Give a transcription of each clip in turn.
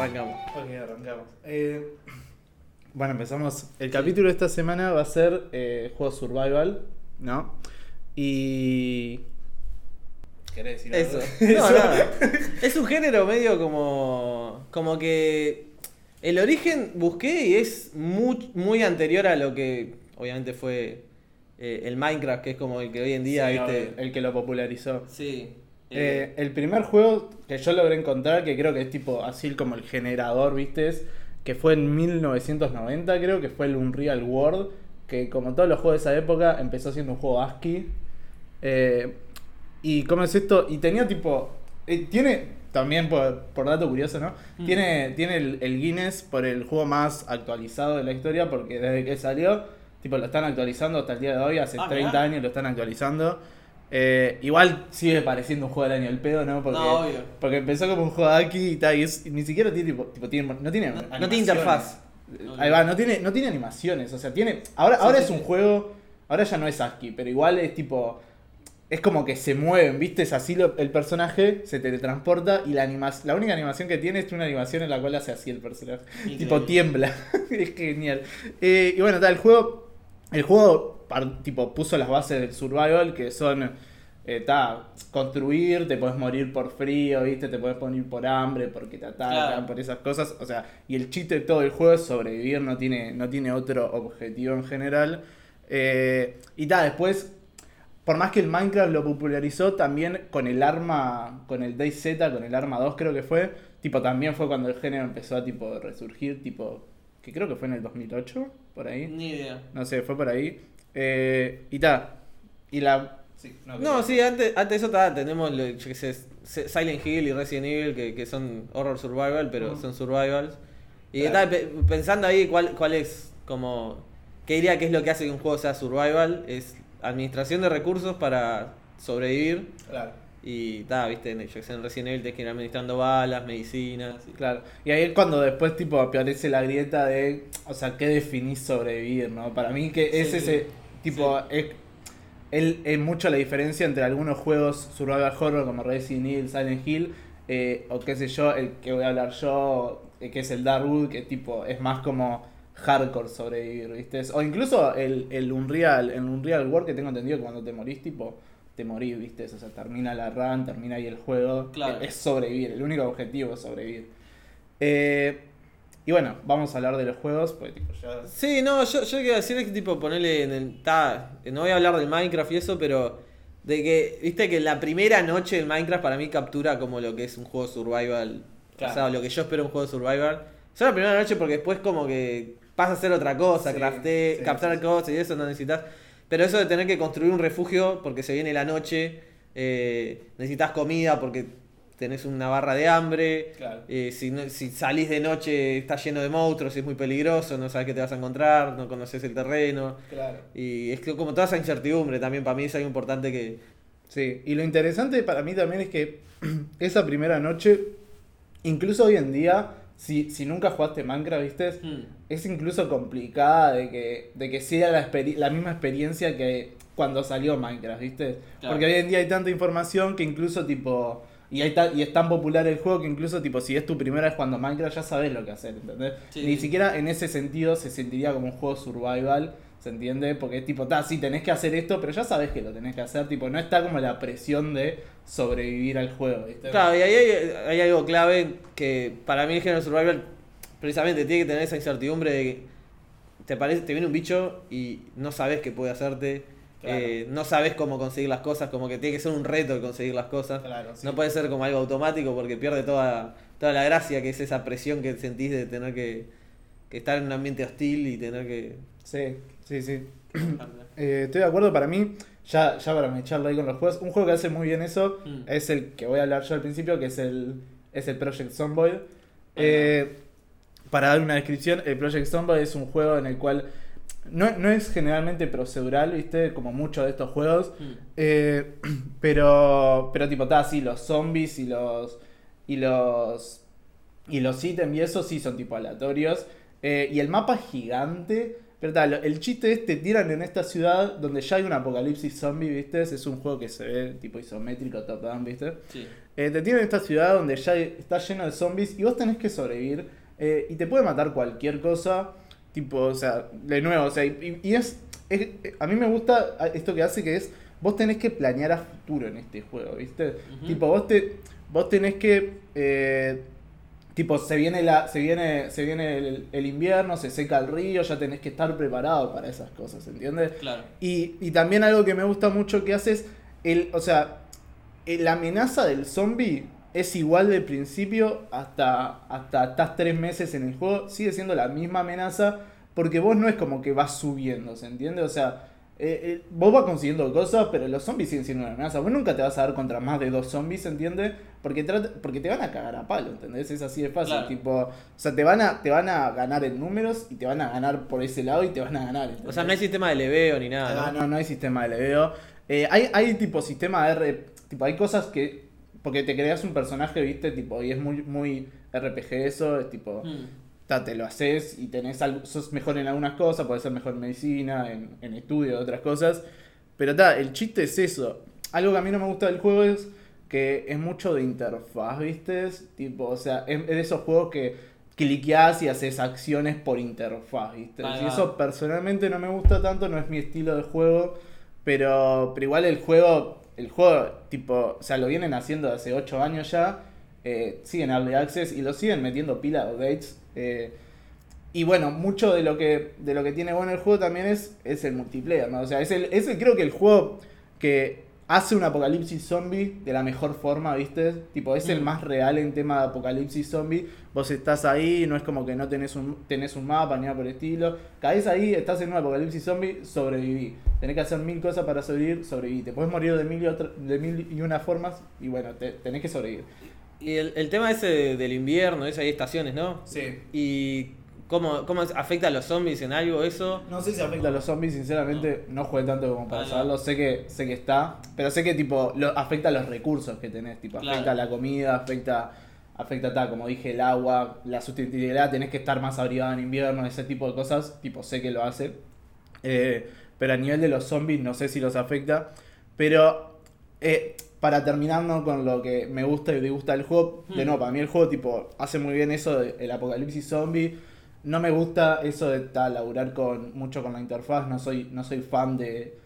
Arrancamos. Ok, arrancamos. Eh, bueno, empezamos. El capítulo de esta semana va a ser eh, juego survival, ¿no? Y. ¿Querés decir Eso. algo? No, nada. Es un género medio como. Como que. El origen busqué y es muy, muy anterior a lo que obviamente fue eh, el Minecraft, que es como el que hoy en día, Sí, ¿viste? el que lo popularizó. Sí. Eh, el primer juego que yo logré encontrar, que creo que es tipo así como el generador, ¿viste? Que fue en 1990, creo que fue el Unreal World, que como todos los juegos de esa época empezó siendo un juego ASCII. Eh, y cómo es esto, y tenía tipo, eh, tiene, también por, por dato curioso, ¿no? Mm. Tiene, tiene el, el Guinness por el juego más actualizado de la historia, porque desde que salió, tipo lo están actualizando hasta el día de hoy, hace Ah, 30 mirá. años lo están actualizando. Eh, igual sigue pareciendo un juego del año el pedo, ¿no? Porque, No, obvio. porque empezó como un juego de aquí y tal, y es- y ni siquiera tiene tipo, tipo, tiene, no tiene No- no tiene interfaz. Ahí va, no tiene, no tiene animaciones, o sea, tiene. Ahora, Sí, ahora sí, es un sí. juego. Ahora ya no es ASCII, pero igual es tipo. Es como que se mueven, ¿viste? Es así lo- el personaje, se teletransporta y la animación. La única animación que tiene es una animación en la cual hace así el personaje. Increíble. Tipo tiembla. es genial. Eh, y bueno, tal, el juego. El juego tipo puso las bases del survival, que son. eh, ta, construir, te puedes morir por frío, ¿viste? Te puedes morir por hambre, porque te atacan, Claro. por esas cosas. O sea, y el chiste de todo el juego es sobrevivir, no tiene, no tiene otro objetivo en general. Eh, y tal, después, por más que el Minecraft lo popularizó, también con el arma, con el DayZ, con el arma 2 creo que fue, tipo, también fue cuando el género empezó a tipo resurgir, tipo, que creo que fue en el 2008, por ahí. Ni idea. No sé, fue por ahí. Eh, y tal. Y la... Sí, No, sí, antes, antes de eso ta, tenemos lo- yo qué sé, S- Silent Hill y Resident Evil que, que son horror survival, pero son survivals. Y Claro. ta, pe- pensando ahí cuál, cuál es como... ¿Qué diría que es lo que hace que un juego sea survival? Es administración de recursos para sobrevivir. Claro. Y ta, viste, en Resident Evil tenés que ir administrando balas, medicinas. y- Claro, y ahí es cuando después tipo aparece la grieta de, o sea, ¿qué definís sobrevivir, no? Para mí que es Sí, ese, tipo, es, el- es mucho la diferencia entre algunos juegos survival horror como Resident Evil, Silent Hill, eh, o qué sé yo, el que voy a hablar yo, eh, que es el Darkwood, que tipo, es más como hardcore sobrevivir, ¿viste? O incluso el, el Unreal, el Unreal World que tengo entendido que cuando te morís, tipo, te morís, ¿viste? O sea, termina la run, termina ahí el juego. Claro. Es sobrevivir, el único objetivo es sobrevivir. Eh, y bueno, vamos a hablar de los juegos, porque tipo ya... Sí, no, yo, yo quiero decir es que tipo ponerle en el. Ta, no voy a hablar del Minecraft y eso, pero. De que, viste que la primera noche del Minecraft para mí captura como lo que es un juego survival. Claro. O sea, lo que yo espero un juego survival. Solo la primera noche porque después como que pasa a ser otra cosa, Sí, crafté, sí, captar sí, sí. cosas y eso no necesitas. Pero eso de tener que construir un refugio porque se viene la noche, eh, necesitas comida porque tenés una barra de hambre. Claro. Eh, si, no- si salís de noche está lleno de monstruos, es muy peligroso, no sabes qué te vas a encontrar, no conoces el terreno. Claro. Y es que como toda esa incertidumbre también para mí es algo importante que... Sí, y lo interesante para mí también es que esa primera noche, incluso hoy en día, si, si nunca jugaste Minecraft, ¿viste? Es incluso complicada de que, de que sea la, misma experiencia que cuando salió Minecraft, ¿viste? Claro. Porque hoy en día hay tanta información que incluso tipo... Y, hay ta- y es tan popular el juego que incluso tipo si es tu primera vez jugando Minecraft ya sabes lo que hacer, ¿entendés? Sí. Ni siquiera en ese sentido se sentiría como un juego survival, ¿se entiende? Porque es tipo, ta, sí, tenés que hacer esto, pero ya sabes que lo tenés que hacer, tipo, no está como la presión de sobrevivir al juego, ¿viste? Claro, y ahí hay, hay algo clave que para mí el género survival precisamente tiene que tener esa incertidumbre de que te, parece, te viene un bicho y no sabes qué puede hacerte. Claro. eh, no sabes cómo conseguir las cosas, como que tiene que ser un reto el conseguir las cosas. Claro, sí. No puede ser como algo automático porque pierde toda, toda la gracia que es esa presión que sentís de tener que, que estar en un ambiente hostil y tener que... Sí, sí, sí. Eh, estoy de acuerdo, para mí, ya, ya para me echarlo ahí con los juegos, un juego que hace muy bien eso Mm. es el que voy a hablar yo al principio, que es el, es el Project Zomboid. Eh, para dar una descripción, el Project Zomboid es un juego en el cual no, no es generalmente procedural, ¿viste? Como muchos de estos juegos. Mm. Eh, pero, pero tipo, está así, los zombies y los. Y los. Y los ítems y eso sí son tipo aleatorios. Eh, y el mapa es gigante. Pero tal, el chiste es te tiran en esta ciudad donde ya hay un apocalipsis zombie, ¿viste? Es un juego que se ve tipo isométrico, top down, ¿viste? Sí. Eh, te tiran en esta ciudad donde ya está lleno de zombies y vos tenés que sobrevivir. eh, y te puede matar cualquier cosa. Tipo, o sea, de nuevo, o sea, y, y es, es- A mí me gusta esto que hace que es. Vos tenés que planear a futuro en este juego, ¿viste? Tipo, vos, te, vos tenés que. eh, tipo, se viene, la, se viene, se viene el, el invierno, se seca el río, ya tenés que estar preparado para esas cosas, ¿entiendes? Claro. Y, y también algo que me gusta mucho que haces, el, o sea, el- la amenaza del zombie es igual de principio hasta, hasta estás tres meses en el juego, sigue siendo la misma amenaza, porque vos no es como que vas subiendo, ¿se entiende? O sea, eh, eh, vos vas consiguiendo cosas, pero los zombies siguen siendo una amenaza. Vos nunca te vas a dar contra más de dos zombies, ¿entiendes? Porque, trata- porque te van a cagar a palo, ¿entendés? Es así de fácil. Claro. Tipo, o sea, te van, a, te van a ganar en números y te van a ganar por ese lado y te van a ganar. O sea, ¿entendés? no hay sistema de leveo ni nada. no, no hay sistema de leveo. Eh, hay, hay tipo sistema de R. Tipo, hay cosas que. Porque te creas un personaje, viste, tipo, y es muy, muy RPG eso, es tipo. Mm. ta, te lo haces y tenés algo, sos mejor en algunas cosas, podés ser mejor en medicina, en, en estudio, otras cosas. Pero ta, el chiste es eso. Algo que a mí no me gusta del juego es que es mucho de interfaz, ¿viste? Tipo, o sea, es, es de esos juegos que cliqueás y haces acciones por interfaz, ¿viste? Y eso personalmente no me gusta tanto, no es mi estilo de juego. Pero, pero igual el juego, el juego, tipo, o sea, lo vienen haciendo hace 8 años ya. Eh, siguen Early Access y lo siguen metiendo pila de updates. eh, y bueno, mucho de lo que de lo que tiene bueno el juego también es, es el multiplayer, ¿no? O sea, es el, es el- creo que el juego que hace un apocalipsis zombie de la mejor forma, ¿viste? Tipo, es el Mm. más real en tema de apocalipsis zombie. Vos estás ahí, no es como que no tenés un, tenés un mapa ni nada por el estilo. Caes ahí, estás en un apocalipsis zombie, sobreviví. Tenés que hacer mil cosas para sobrevivir, sobreviví. Te puedes morir de mil y, otra- de mil y una formas y bueno, te- tenés que sobrevivir. Y el, el tema ese de- del invierno, eso hay estaciones, ¿no? Sí. Y cómo, cómo afecta a los zombies en algo eso. No sé si afecta a los zombies, sinceramente, no jugué tanto como para Ah, no. saberlo. Sé que, sé que está, pero sé que tipo lo, afecta a los recursos que tenés, tipo, Claro. afecta a la comida, afecta, afecta ta, como dije, el agua, la sustentabilidad, tenés que estar más abrigado en invierno, ese tipo de cosas, tipo, sé que lo hace. Eh, pero a nivel de los zombies no sé si los afecta. Pero eh, para terminar ¿no? con lo que me gusta y disgusta del juego, de Hmm. nuevo, para mí el juego tipo hace muy bien eso del apocalipsis zombie. No me gusta eso de ta, laburar con, mucho con la interfaz, no soy, no soy fan de,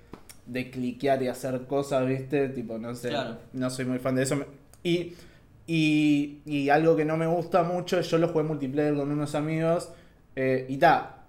de cliquear y hacer cosas, ¿viste? Tipo, no sé, Claro. no soy muy fan de eso. Y, y, y algo que no me gusta mucho, yo lo jugué multiplayer con unos amigos eh, y ta,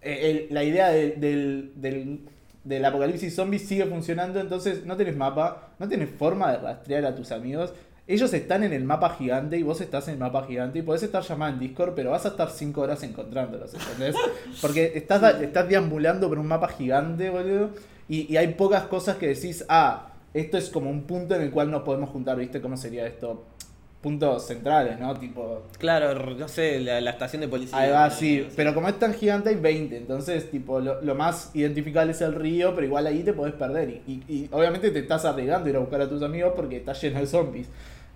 eh, el- la idea de- del, del, del apocalipsis zombie sigue funcionando, entonces no tenés mapa, no tenés forma de rastrear a tus amigos. Ellos están en el mapa gigante y vos estás en el mapa gigante y podés estar llamado en Discord, pero vas a estar 5 horas encontrándolos, ¿entendés? Porque estás, estás deambulando por un mapa gigante, boludo, y, y hay pocas cosas que decís, ah, esto es como un punto en el cual nos podemos juntar, ¿viste? ¿Cómo sería esto? Puntos centrales, ¿no? Tipo, Claro, no sé, la, la estación de policía. Ahí va, sí. Pero como es tan gigante hay 20. Entonces, tipo, lo, lo más identificable es el río, pero igual ahí te podés perder. Y, y- y obviamente te estás arriesgando a ir a buscar a tus amigos porque está lleno de zombies.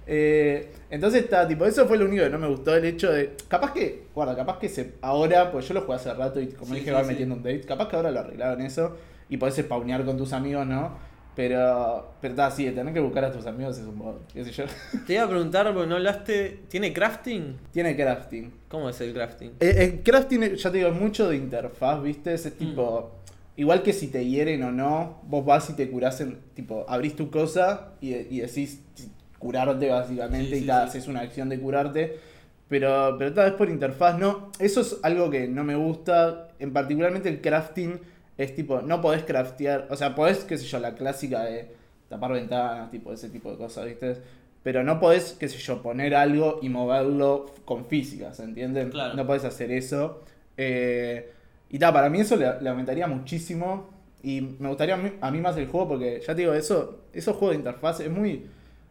Eh, entonces está, tipo, eso fue lo único que no me gustó el hecho de. Capaz que, guarda, capaz que se, ahora, pues yo lo jugué hace rato y como Sí, dije, sí, va sí. metiendo un date. Capaz que ahora lo arreglaron eso y podés spawnear con tus amigos, ¿no? Pero, pero está, sí, tener que buscar a tus amigos es un modo, qué sé yo. Te iba a preguntar, porque no hablaste. ¿Tiene crafting? Tiene crafting. ¿Cómo es el crafting? Eh, El crafting, ya te digo, es mucho de interfaz, ¿viste? Ese tipo. Igual que si te hieren o no, vos vas y te curás en. Tipo, abrís tu cosa y, y decís curarte básicamente Sí, y sí, ta, sí. haces una acción de curarte. Pero, pero tal vez por interfaz no. Eso es algo que no me gusta. En particularmente el crafting es tipo, no podés craftear. O sea, podés, qué sé yo, la clásica de tapar ventanas, tipo ese tipo de cosas, ¿viste? Pero no podés, qué sé yo, poner algo y moverlo con física, ¿se entiende? Claro. No podés hacer eso. Eh, y tal, para mí eso le, le aumentaría muchísimo. Y me gustaría a mí, a mí más el juego porque, ya te digo, eso, esos juegos de interfaz es muy,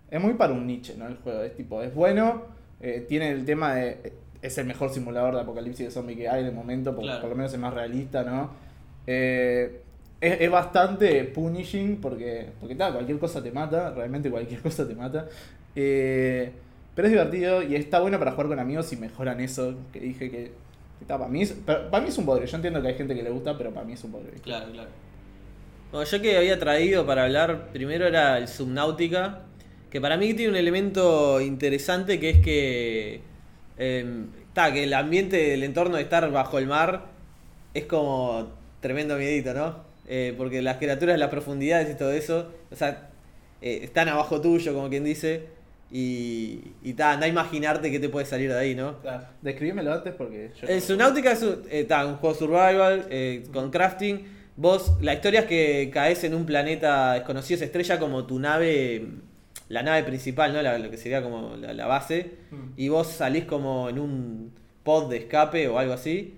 es muy para un niche, ¿no? El juego es tipo, es bueno, eh, tiene el tema de, es el mejor simulador de apocalipsis de zombie que hay de momento, porque Claro. por lo menos es más realista, ¿no? Eh, es, es bastante punishing porque, porque tal, cualquier cosa te mata, realmente cualquier cosa te mata. Eh, pero es divertido y está bueno para jugar con amigos y mejoran eso que dije que, Está, para, mí es, para, para mí es un bodrio. Yo entiendo que hay gente que le gusta, pero para mí es un bodrio. Claro, claro. Bueno, yo que había traído para hablar primero era el Subnautica, que para mí tiene un elemento interesante que es que, ta, que el ambiente, el entorno de estar bajo el mar es como tremendo miedito, ¿no? Eh, porque las criaturas, las profundidades y todo eso, o sea, eh, están abajo tuyo, como quien dice, y, y ta, anda a imaginarte qué te puede salir de ahí, ¿no? Claro. Describímelo antes porque yo. El Subnautica es un, eh, ta, un juego survival eh, con crafting. Vos, la historia es que caes en un planeta desconocido, se estrella como tu nave, la nave principal, ¿no? La- lo que sería como la, la base. Mm. Y vos salís como en un pod de escape o algo así.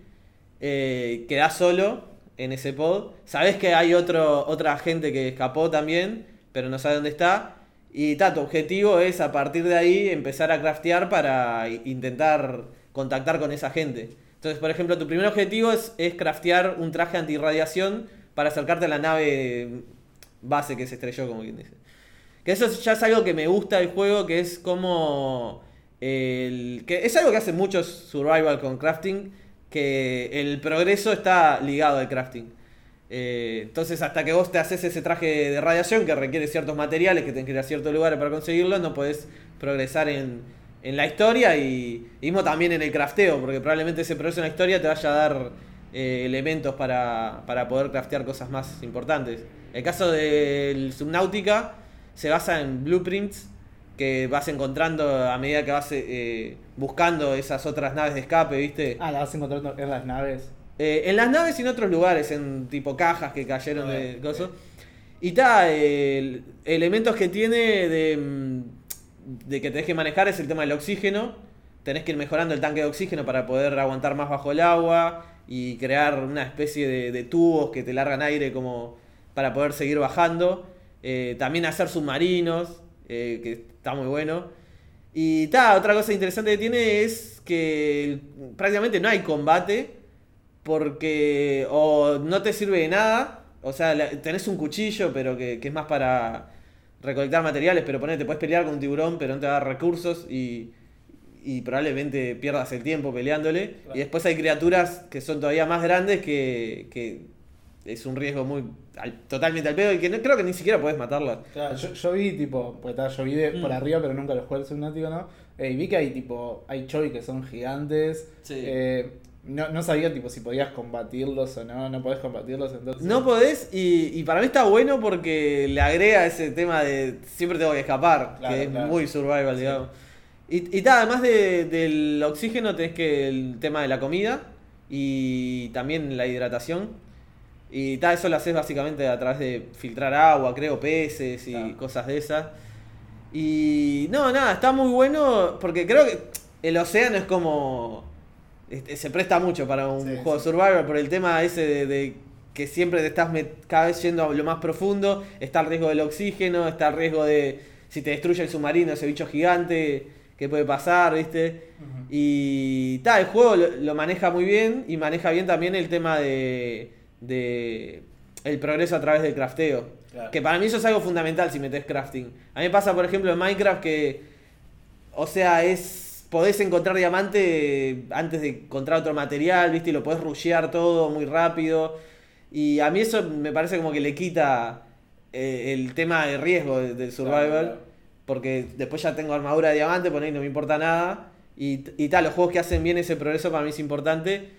Eh, quedás solo en ese pod. Sabés que hay otro, otra gente que escapó también, pero no sabe dónde está. Y ta, tu objetivo es a partir de ahí empezar a craftear para intentar contactar con esa gente. Entonces, por ejemplo, tu primer objetivo es, es craftear un traje antirradiación para acercarte a la nave base que se estrelló, como quien dice. Que eso ya es algo que me gusta del juego, que es como... El, que es algo que hacen muchos survival con crafting, que el progreso está ligado al crafting. Eh, entonces, hasta que vos te haces ese traje de radiación que requiere ciertos materiales, que tenés que ir a ciertos lugares para conseguirlo, no podés progresar en, en la historia y, y mismo también en el crafteo, porque probablemente ese progreso en la historia te vaya a dar eh, elementos para, para poder craftear cosas más importantes. El caso del Subnautica se basa en blueprints que vas encontrando a medida que vas eh, buscando esas otras naves de escape, ¿viste? Ah, la vas encontrando en las naves. Eh, en las naves y en otros lugares, en tipo cajas que cayeron de ok. Y está, elementos que tiene de, mm, de que tenés que manejar es el tema del oxígeno. Tenés que ir mejorando el tanque de oxígeno para poder aguantar más bajo el agua y crear una especie de, de tubos que te largan aire como para poder seguir bajando. Eh, también hacer submarinos, eh, que está muy bueno. Y ta, otra cosa interesante que tiene es que prácticamente no hay combate porque o no te sirve de nada, o sea, la- tenés un cuchillo, pero que, que es más para recolectar materiales, pero ponete, puedes pelear con un tiburón, pero no te va a dar recursos y, y probablemente pierdas el tiempo peleándole. Claro. Y después hay criaturas que son todavía más grandes que, que es un riesgo muy al- totalmente al pedo y que no, creo que ni siquiera puedes matarlas. Claro, yo, yo vi tipo, pues yo vi de- por Mm. arriba, pero nunca los jugué el subnáutico, ¿no? Eh, y vi que hay tipo, hay choy que son gigantes. Sí. Eh, no, no sabía tipo si podías combatirlos o no, no podés combatirlos entonces. No podés, y, y para mí está bueno porque le agrega ese tema de siempre tengo que escapar, Claro, que es muy survival, Sí. digamos. Y, y ta, además de- del oxígeno, tenés que el tema de la comida y también la hidratación. Y ta, eso lo haces básicamente a través de filtrar agua, creo, peces y Claro. cosas de esas. Y no, nada, está muy bueno porque creo que el océano es como. este, se presta mucho para un Sí, juego sí. survival por el tema ese de, de que siempre te estás cada vez yendo a lo más profundo. Está el riesgo del oxígeno, está el riesgo de si te destruye el submarino, ese bicho gigante, que puede pasar, ¿viste? Y tal, el juego lo, lo maneja muy bien y maneja bien también el tema de, de el progreso a través del crafteo. Claro. Que para mí eso es algo fundamental si metes crafting. A mí me pasa, por ejemplo, en Minecraft que, o sea, es podés encontrar diamante antes de encontrar otro material, ¿viste? Y lo podés rushear todo muy rápido. Y a mí eso me parece como que le quita eh, el tema de riesgo de- del survival. claro. Porque después ya tengo armadura de diamante, por ahí no me importa nada. Y, y tal, los juegos que hacen bien ese progreso para mí es importante.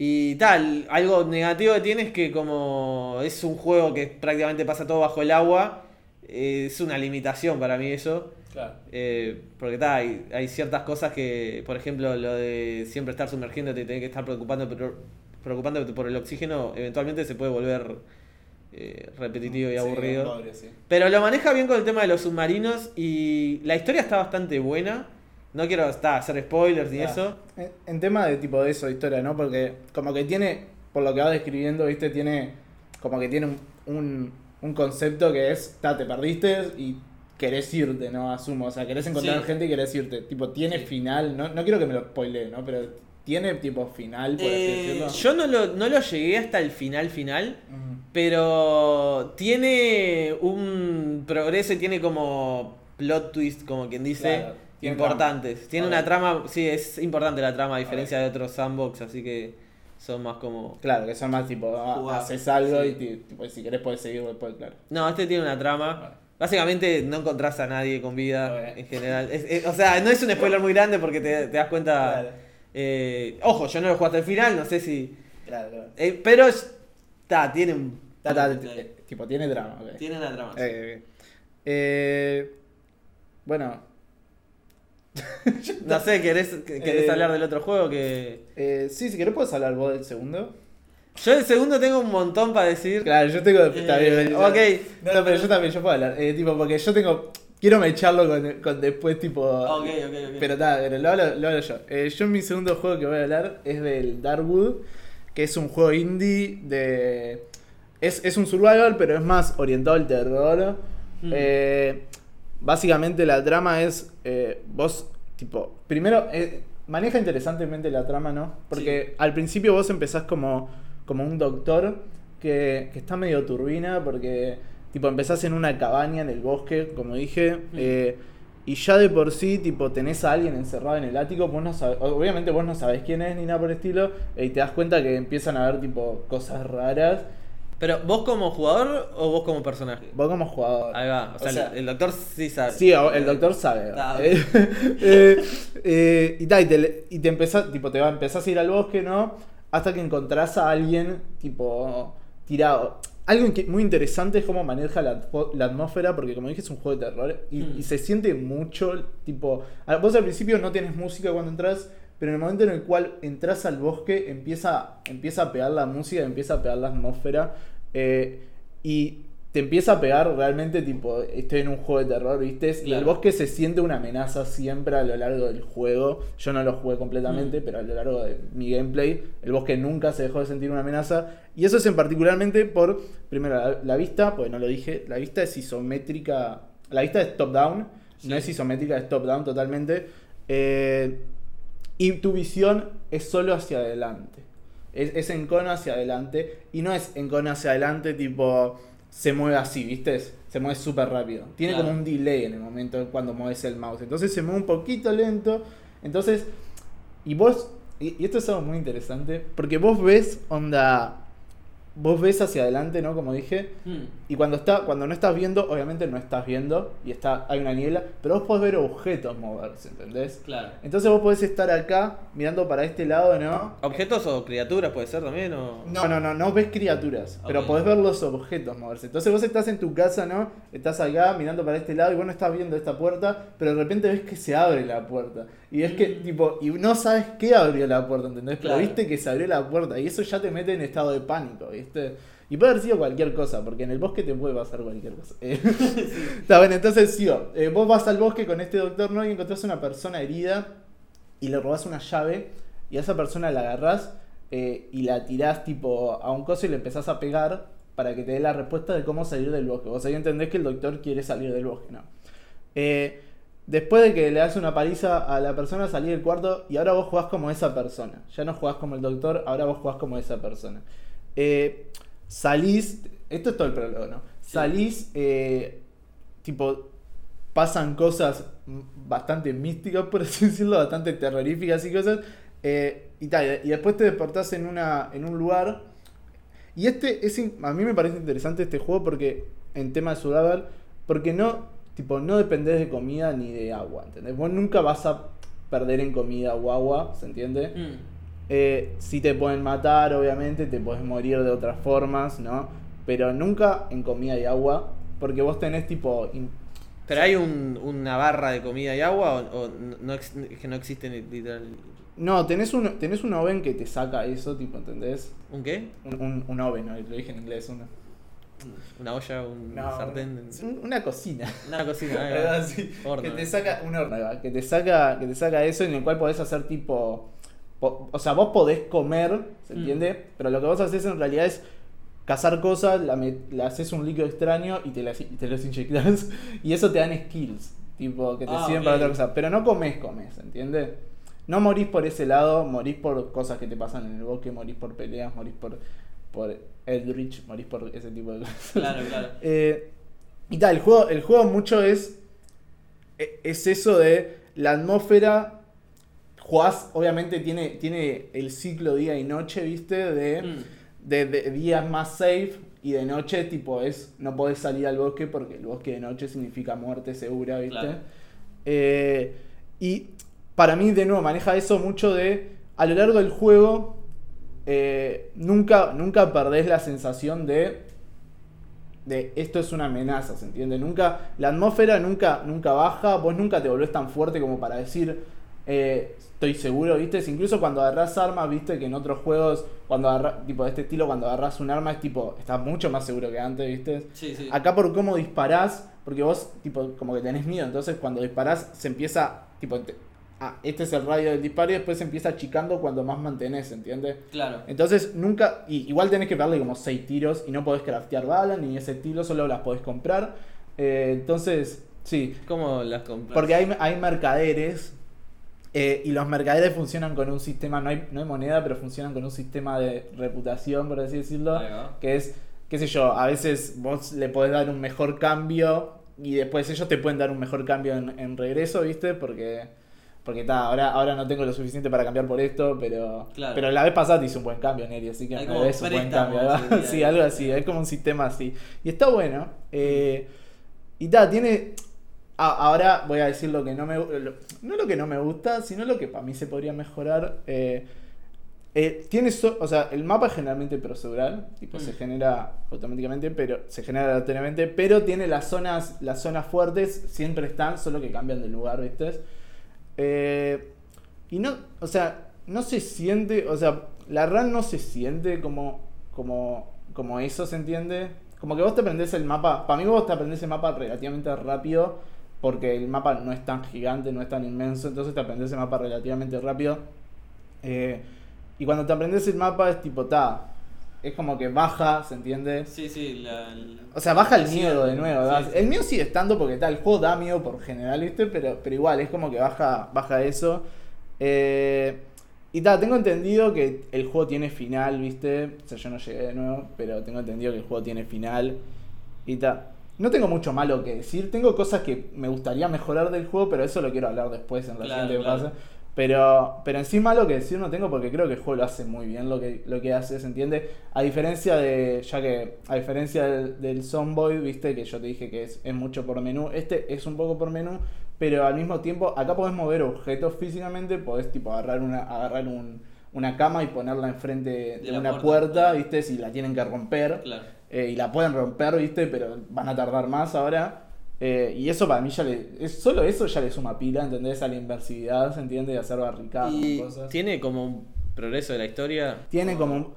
Y tal, algo negativo que tiene es que como es un juego que prácticamente pasa todo bajo el agua, eh, es una limitación para mí eso. Claro. Eh, porque tal, hay, hay ciertas cosas que, por ejemplo, lo de siempre estar sumergiéndote y tener que estar preocupando, por- preocupándote por el oxígeno, eventualmente se puede volver eh, repetitivo y Sí, aburrido. sí. Pero lo maneja bien con el tema de los submarinos y la historia está bastante buena. No quiero está, hacer spoilers ni eso. En, en tema de tipo de eso, de historia, ¿no? Porque como que tiene, por lo que va describiendo, viste, tiene como que tiene un, un, un concepto que es, ta, te perdiste y querés irte, ¿no? Asumo, o sea, querés encontrar Sí. gente y querés irte. Tipo, tiene Sí. final, no, no quiero que me lo spoile, ¿no? Pero tiene tipo final, por así Eh, decirlo. yo no lo, no lo llegué hasta el final final. Pero tiene un progreso y tiene como plot twist, como quien dice, Claro. Tiene importantes. Tiene una trama, sí, es importante la trama a diferencia de otros sandbox, así que son más como... Claro, que son más tipo, ah, Jugar, haces algo sí. y tipo, si querés puedes seguir después, claro. No, este tiene una trama. Básicamente no encontrás a nadie con vida en general. Es- es- o sea, no es un spoiler muy grande porque te, te das cuenta... Claro. eh, ojo, yo no lo jugué hasta el final, no sé si... Claro, claro. eh, pero está, tiene un... Ta, ta, eh, tipo, tiene drama, ok. Tiene una trama. Eh. Eh, bueno, No sé, ¿querés, querés Eh, hablar del otro juego? que eh, sí, si querés puedes hablar vos del segundo. Yo el segundo tengo un montón para decir. Claro, yo tengo. está Eh, bien, ok. No, no, pero yo también, yo puedo hablar. Tipo, porque yo tengo. Quiero mecharlo con, con después, tipo. Ok, ok, ok. Pero nada, pero lo hablo, lo hablo yo. Yo mi segundo juego que voy a hablar es del Darkwood, que es un juego indie de... Es, es un survival, pero es más orientado al terror. Mm. Eh, básicamente la trama es... eh, vos, tipo... Primero, eh, maneja interesantemente la trama, ¿no? Porque al principio vos empezás como, como un doctor que, que está medio turbina porque... Tipo, empezás en una cabaña en el bosque, como dije. Mm. eh, y ya de por sí, tipo, tenés a alguien encerrado en el ático, vos no sabés, obviamente vos no sabés quién es ni nada por el estilo, y te das cuenta que empiezan a haber, tipo, cosas raras. Pero, ¿vos como jugador o vos como personaje? Vos como jugador. Ahí va. O sea, sea, el, el doctor sí sabe. Sí, el doctor sabe. Eh, eh, eh, y tal, y te, y te empezás, tipo, te va, empezás a ir al bosque, ¿no? Hasta que encontrás a alguien, tipo, tirado. Algo que, muy interesante es cómo maneja la, atmósfera, porque como dije es un juego de terror y, Mm. y se siente mucho, tipo, vos al principio no tienes música cuando entras, pero en el momento en el cual entras al bosque empieza, empieza a pegar la música, empieza a pegar la atmósfera eh, y te empieza a pegar realmente tipo, estoy en un juego de terror, ¿viste? Y el bosque se siente una amenaza siempre a lo largo del juego. Yo no lo jugué completamente, Mm. pero a lo largo de mi gameplay, el bosque nunca se dejó de sentir una amenaza. Y eso es en particularmente por, primero, la, la vista, porque no lo dije, la vista es isométrica, la vista es top-down, Sí. no es isométrica, es top-down totalmente. Eh, y tu visión es solo hacia adelante. Es, es en cono hacia adelante. Y no es en cono hacia adelante, tipo. Se mueve así, ¿viste? Se mueve súper rápido. Tiene Claro. como un delay en el momento cuando mueves el mouse. Entonces se mueve un poquito lento. Entonces. Y vos. Y, y esto es algo muy interesante. Porque vos ves, onda. Vos ves hacia adelante, ¿no? Como dije. Mm. Y cuando está, cuando no estás viendo, obviamente no estás viendo. Y está, hay una niebla. Pero vos podés ver objetos moverse, ¿entendés? Claro. Entonces vos podés estar acá mirando para este lado, ¿no? ¿Objetos o criaturas puede ser también? O... No, no, no, no ves criaturas, pero Ok. podés ver los objetos moverse. Entonces vos estás en tu casa, ¿no? Estás acá mirando para este lado y vos no estás viendo esta puerta, pero de repente ves que se abre la puerta. Y es que, tipo, y no sabes qué abrió la puerta, ¿entendés? Pero Claro. viste que se abrió la puerta y eso ya te mete en estado de pánico, ¿viste? Y puede haber sido cualquier cosa, porque en el bosque te puede pasar cualquier cosa. Eh, Está bueno, entonces sigo. Eh, vos vas al bosque con este doctor, ¿no? Y encontrás una persona herida y le robás una llave y a esa persona la agarrás eh, y la tirás tipo a un coso y le empezás a pegar para que te dé la respuesta de cómo salir del bosque. Vos ahí entendés que el doctor quiere salir del bosque, ¿no? Eh, después de que le das una paliza a la persona, salí del cuarto y ahora vos jugás como esa persona. Ya no jugás como el doctor, ahora vos jugás como esa persona. Eh, salís, esto es todo el prólogo, ¿no? Sí. Salís, eh, tipo, pasan cosas bastante místicas, por así decirlo, bastante terroríficas y cosas. eh, y tal, y después te despertás en, una, en un lugar. Y este es a mí me parece interesante este juego porque en tema de survival, porque no tipo no dependés de comida ni de agua, ¿entendés? Vos nunca vas a perder en comida o agua, ¿se entiende? Mm. Eh, si te pueden matar, obviamente, te podés morir de otras formas, ¿no? Pero nunca en comida y agua, porque vos tenés tipo... ¿Pero hay un- una barra de comida y agua o, o no, que no existe literal? No, tenés un, tenés un oven que te saca eso, tipo, ¿entendés? ¿Un qué? Un, un, un oven, ¿no? lo dije en inglés, una, ¿Una olla? ¿Un no, sartén? un- una cocina. Una cocina. así, Horno. que te saca un horno, que te saca, que te saca eso en el cual podés hacer tipo, po- o sea, vos podés comer, ¿se Mm. entiende? Pero lo que vos haces en realidad es cazar cosas, la, haces un líquido extraño y te, las, y te los inyectas y eso te dan skills, tipo que te Ah, sirven para otra cosa, pero no comes, comes, ¿entiendes? No morís por ese lado, morís por cosas que te pasan en el bosque, morís por peleas, morís por, por Eldritch, morís por ese tipo de cosas. Claro, claro. Eh, y tal, el juego, el juego mucho es. e- Es eso de la atmósfera, jugás, obviamente tiene, tiene el ciclo día y noche, ¿viste? De, Mm. de, de días más safe y de noche, tipo, es no podés salir al bosque porque el bosque de noche significa muerte segura, ¿viste? Claro. Eh, y para mí, de nuevo, maneja eso mucho de, a lo largo del juego, eh, nunca, nunca perdés la sensación de, de esto es una amenaza, ¿se entiende? Nunca, la atmósfera nunca, nunca baja, vos nunca te volvés tan fuerte como para decir, eh, estoy seguro, ¿viste? Incluso cuando agarrás armas, ¿viste? Que en otros juegos, cuando tipo de este estilo, cuando agarrás un arma, es tipo, estás mucho más seguro que antes, ¿viste? Sí, sí. Acá por cómo disparás, porque vos, tipo, como que tenés miedo, entonces cuando disparás se empieza, tipo, te- ah, este es el radio del disparo y después se empieza achicando cuando más mantenés, ¿entiendes? Claro. Entonces nunca, y, igual tenés que darle como 6 tiros y no podés craftear balas ni ese estilo, solo las podés comprar. Eh, entonces, sí, ¿Cómo las compras? porque hay, hay mercaderes eh, y los mercaderes funcionan con un sistema, no hay, no hay moneda, pero funcionan con un sistema de reputación, por así decirlo que es, qué sé yo, a veces vos le podés dar un mejor cambio y después ellos te pueden dar un mejor cambio en, en regreso, ¿viste? Porque, porque ta, ahora, ahora no tengo lo suficiente para cambiar por esto, pero, Claro. pero la vez pasada te hice un buen cambio, Neri, así que Hay me como debes un buen cambio. sí, algo así, es como un sistema así. Y está bueno. eh, y ta, tiene... ahora voy a decir lo que no me... lo- no lo que no me gusta, sino lo que para mí se podría mejorar. eh, eh, tiene so- o sea, el mapa es generalmente procedural, tipo Mm. se genera automáticamente, pero se genera aleatoriamente, pero tiene las zonas, las zonas fuertes siempre están, solo que cambian de lugar, ¿viste? Eh, y no, o sea, no se siente, o sea, la RAN no se siente como, como, como eso, ¿se entiende? Como que vos te aprendés el mapa, para mí vos te aprendés el mapa relativamente rápido, porque el mapa no es tan gigante, no es tan inmenso, entonces te aprendés el mapa relativamente rápido. Eh, y cuando te aprendes el mapa es tipo, ta, es como que baja, ¿se entiende? Sí, sí, la, la- O sea, baja el miedo de nuevo. sí, ¿verdad? sí. El miedo sigue estando porque tal, el juego da miedo por general, ¿viste? Pero, pero igual, es como que baja, baja eso. Eh, y tal, tengo entendido que el juego tiene final, ¿viste? O sea, yo no llegué de nuevo, pero tengo entendido que el juego tiene final. Y tal. No tengo mucho malo que decir. Tengo cosas que me gustaría mejorar del juego, pero eso lo quiero hablar después en la Claro, siguiente claro. fase. Pero, pero en sí malo que decir no tengo porque creo que el juego lo hace muy bien lo que, lo que hace, ¿se entiende? A diferencia de, ya que, a diferencia del, del viste, que yo te dije que es, es mucho por menú, este es un poco por menú, pero al mismo tiempo, acá podés mover objetos físicamente, podés tipo agarrar una, agarrar un, una cama y ponerla enfrente de, una puerta, viste, si la tienen que romper. Claro. Eh, y la pueden romper, ¿viste? Pero van a tardar más ahora. Eh, y eso para mí ya le. Es, solo eso ya le suma pila, ¿entendés? A la inversividad, ¿se entiende? De hacer barricadas Y cosas. tiene como un progreso de la historia. Tiene como un-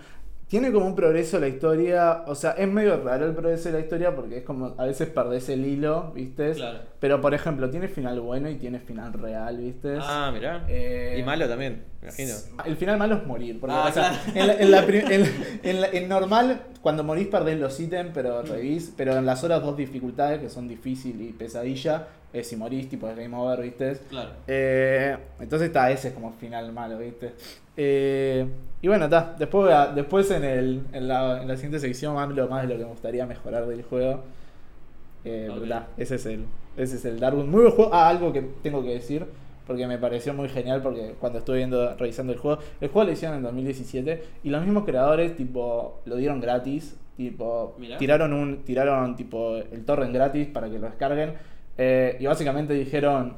tiene como un progreso la historia, o sea, es medio raro el progreso de la historia porque es como a veces perdés el hilo, ¿viste? Claro. Pero por ejemplo, tiene final bueno y tiene final real, ¿viste? Ah, mirá. Eh, Y malo también, me imagino. El final malo es morir. Porque, Ah, o sea, claro. en, la, en, la prim- en- en la- en normal, cuando morís perdés los ítems, pero revís. Pero en las horas dos dificultades, que son difícil y pesadilla, eh, si morís, tipo es game over, ¿viste? Claro. Eh, entonces está, ese es como final malo, ¿viste? Eh, y bueno, está. Después, después en, el, en, la, en la siguiente sección hablo más de lo que me gustaría mejorar del juego. Eh, Ok. pero está, ese es el, ese es el Darwin. Muy buen juego. Ah, algo que tengo que decir. Porque me pareció muy genial porque cuando estuve viendo, revisando el juego, el juego lo hicieron en 2017 y los mismos creadores tipo lo dieron gratis, tipo Mirá. tiraron un tiraron tipo el torrent gratis para que lo descarguen eh, y básicamente dijeron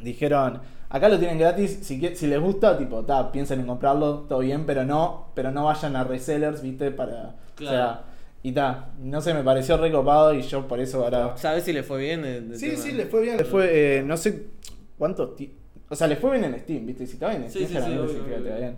dijeron acá lo tienen gratis si si les gusta tipo ta piensen en comprarlo todo bien pero no pero no vayan a resellers viste para Claro. o sea y ta no sé me pareció recopado y yo por eso ahora ¿Sabes si le fue bien? el- el Sí, tema? sí, le fue bien. Le fue, eh, no sé cuántos. ti- O sea, le fue bien en Steam, ¿viste? Si te va bien en Sí, Steam, sí, generalmente sí, obvio, va.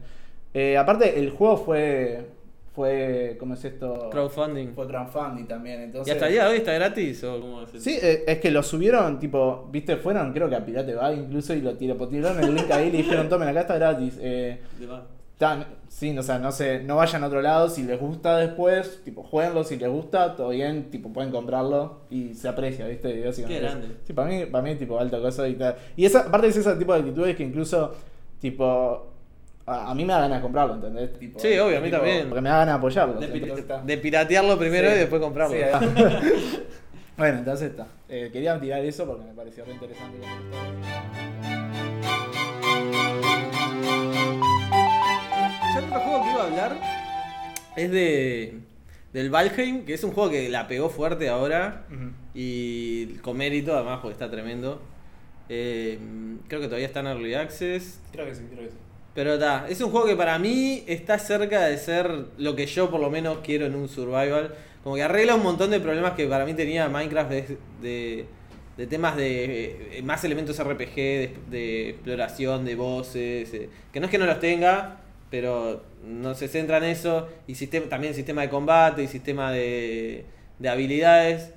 Eh, aparte, el juego fue. fue ¿Cómo es esto? Crowdfunding. Fue crowdfunding también. Entonces, ¿Y hasta el día de hoy está gratis? ¿O cómo es eso? Sí, eh, es que lo subieron, tipo, viste, fueron creo que a Pirate Bay incluso y lo tiraron, tiraron el link ahí y le dijeron, tomen, acá está gratis. Eh, De va. Tan, sí, o sea, no sé, no vayan a otro lado, si les gusta después, tipo, jueguenlo, si les gusta, todo bien, tipo, pueden comprarlo y se aprecia, ¿viste? Y básicamente Qué grande. Sí, para mí, para mí, tipo, alta cosa y tal. Y esa, aparte es ese tipo de actitudes que incluso, tipo, a, a mí me da ganas de comprarlo, ¿entendés? Tipo, Sí, obvio, a mí tipo, también. Porque me da ganas de apoyarlo. De, entonces pi- está. de piratearlo primero Sí. y después comprarlo. Sí, bueno, entonces está. Eh, quería tirar eso porque me pareció re interesante. Hablar es de del Valheim, que es un juego que la pegó fuerte ahora y con mérito además porque está tremendo. Eh, creo que todavía está en Early Access. Creo que sí, creo que sí. Pero está, es un juego que para mí está cerca de ser lo que yo por lo menos quiero en un survival. Como que arregla un montón de problemas que para mí tenía Minecraft de, de, de temas de eh, más elementos RPG, de, de exploración, de voces. eh, que no es que no los tenga, pero no se centra en eso. Y sistema, también sistema de combate y sistema de, de habilidades.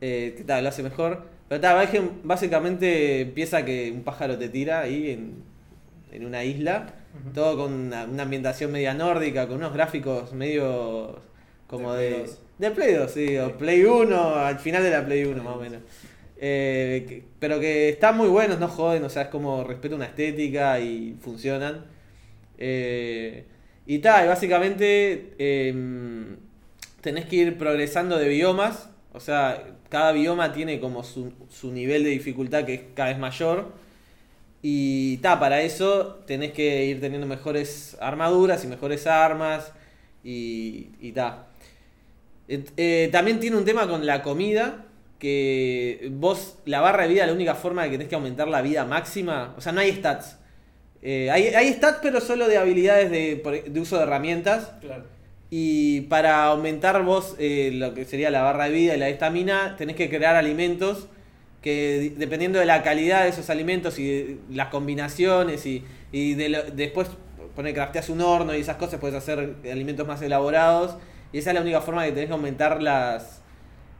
eh, que tal, lo hace mejor. Pero tal, Valheim básicamente empieza que un pájaro te tira ahí en, en una isla. Todo con una, una ambientación media nórdica, con unos gráficos medio como De de. Play De, 2. Play 2, sí, o Play 1, al final de la Play 1 más o menos. Eh, que- pero que están muy buenos, no joden, o sea, es como respeto una estética y funcionan. Eh, y tal, básicamente em, tenés que ir progresando de biomas, o sea, cada bioma tiene como su, su nivel de dificultad que es cada vez mayor. Y ta, para eso tenés que ir teniendo mejores armaduras y mejores armas. Y, y ta. Eh, también tiene un tema con la comida. Que vos, la barra de vida, la única forma de que tenés que aumentar la vida máxima. O sea, no hay stats. Eh, hay, hay stats, pero solo de habilidades de, uso de herramientas. Claro. Y para aumentar vos eh, lo que sería la barra de vida y la estamina, tenés que crear alimentos que di- dependiendo de la calidad de esos alimentos y de las combinaciones y, y de lo- después poner crafteas un horno y esas cosas, puedes hacer alimentos más elaborados. Y esa es la única forma que tenés que aumentar las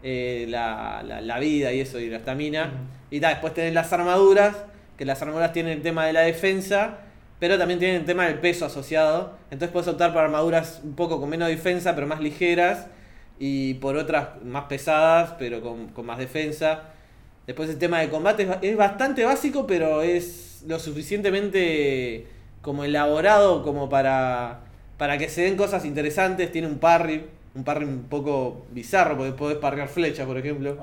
eh, la, la- la vida y eso, y la estamina. Y ta, después tenés las armaduras, que las armaduras tienen el tema de la defensa, pero también tienen el tema del peso asociado. Entonces puedes optar por armaduras un poco con menos defensa, pero más ligeras, y por otras más pesadas, pero con, más defensa. Después el tema de combate es, es bastante básico, pero es lo suficientemente como elaborado como para, para que se den cosas interesantes. Tiene un parry, un parry un poco bizarro, porque podés parrear flechas, por ejemplo.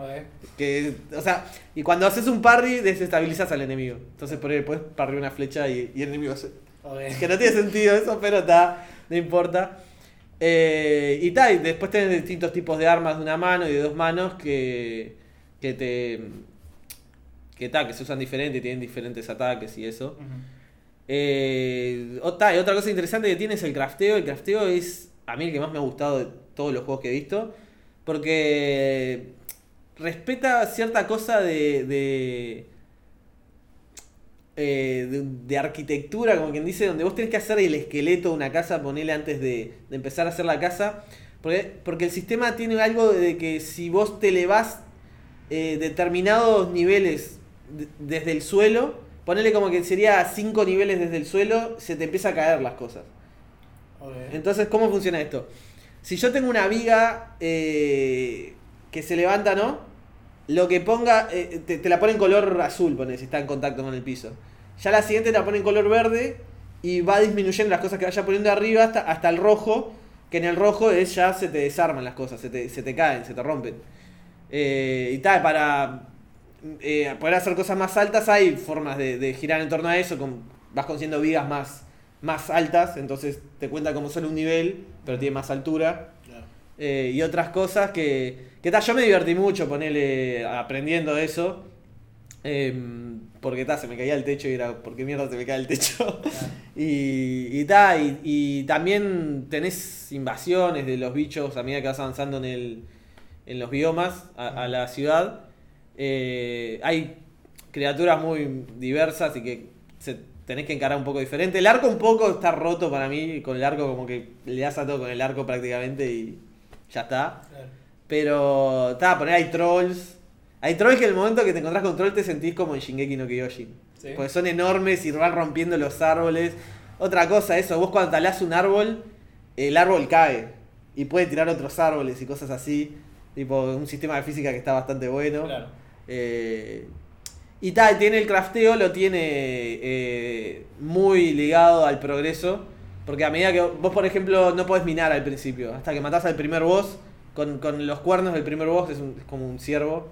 Que, o sea, y cuando haces un parry, desestabilizas al enemigo. Entonces por ahí puedes parrear una flecha y, y el enemigo se, Ok. que no tiene sentido eso, pero está, no importa. Eh, y tal, y después tenés distintos tipos de armas de una mano y de dos manos que, que te. que, ta, que se usan diferente, tienen diferentes ataques y eso. Eh, ta, y otra cosa interesante que tiene es el crafteo. El crafteo es a mí el que más me ha gustado de todos los juegos que he visto. Porque respeta cierta cosa de. de, eh, de, de arquitectura, como quien dice, donde vos tenés que hacer el esqueleto de una casa, ponele antes de, de empezar a hacer la casa. Porque, porque el sistema tiene algo de que si vos te elevás eh, determinados niveles de- desde el suelo, ponele como que sería 5 niveles desde el suelo, se te empieza a caer las cosas. Entonces, ¿cómo funciona esto? Si yo tengo una viga eh, que se levanta, ¿no? Lo que ponga, eh, te, te la pone en color azul, pone, si está en contacto con el piso. Ya la siguiente la pone en color verde y va disminuyendo las cosas que vaya poniendo arriba hasta, hasta el rojo, que en el rojo es ya se te desarman las cosas, se te, se te caen, se te rompen. Eh, y tal, para poder hacer cosas más altas hay formas de, girar en torno a eso, vas consiguiendo vigas más, más altas, entonces te cuenta como solo un nivel, pero tiene más altura. Claro. Eh, y otras cosas que, que ta, yo me divertí mucho ponerle aprendiendo eso. Em, porque ta, se me caía el techo y era, ¿por qué mierda se me cae el techo? y, y, ta, y, y también tenés invasiones de los bichos a medida que vas avanzando en, el, en los biomas a, a la ciudad. Eh, hay criaturas muy diversas y que se, tenés que encarar un poco diferente. El arco un poco está roto para mí, con el arco como que le das a todo con el arco prácticamente y ya está. Claro. Pero, está, poner hay trolls. Hay trolls que en el momento que te encontrás con trolls te sentís como en Shingeki no Kyojin. Sí. Porque son enormes y van rompiendo los árboles. Otra cosa, eso, vos cuando talás un árbol, el árbol cae. Y puede tirar otros árboles y cosas así. Tipo, un sistema de física que está bastante bueno. Claro. Eh, y tal, tiene el crafteo, lo tiene eh, muy ligado al progreso. Porque a medida que vos, por ejemplo, no podés minar al principio. Hasta que matás al primer boss, con, con los cuernos del primer boss, es, un- es como un ciervo.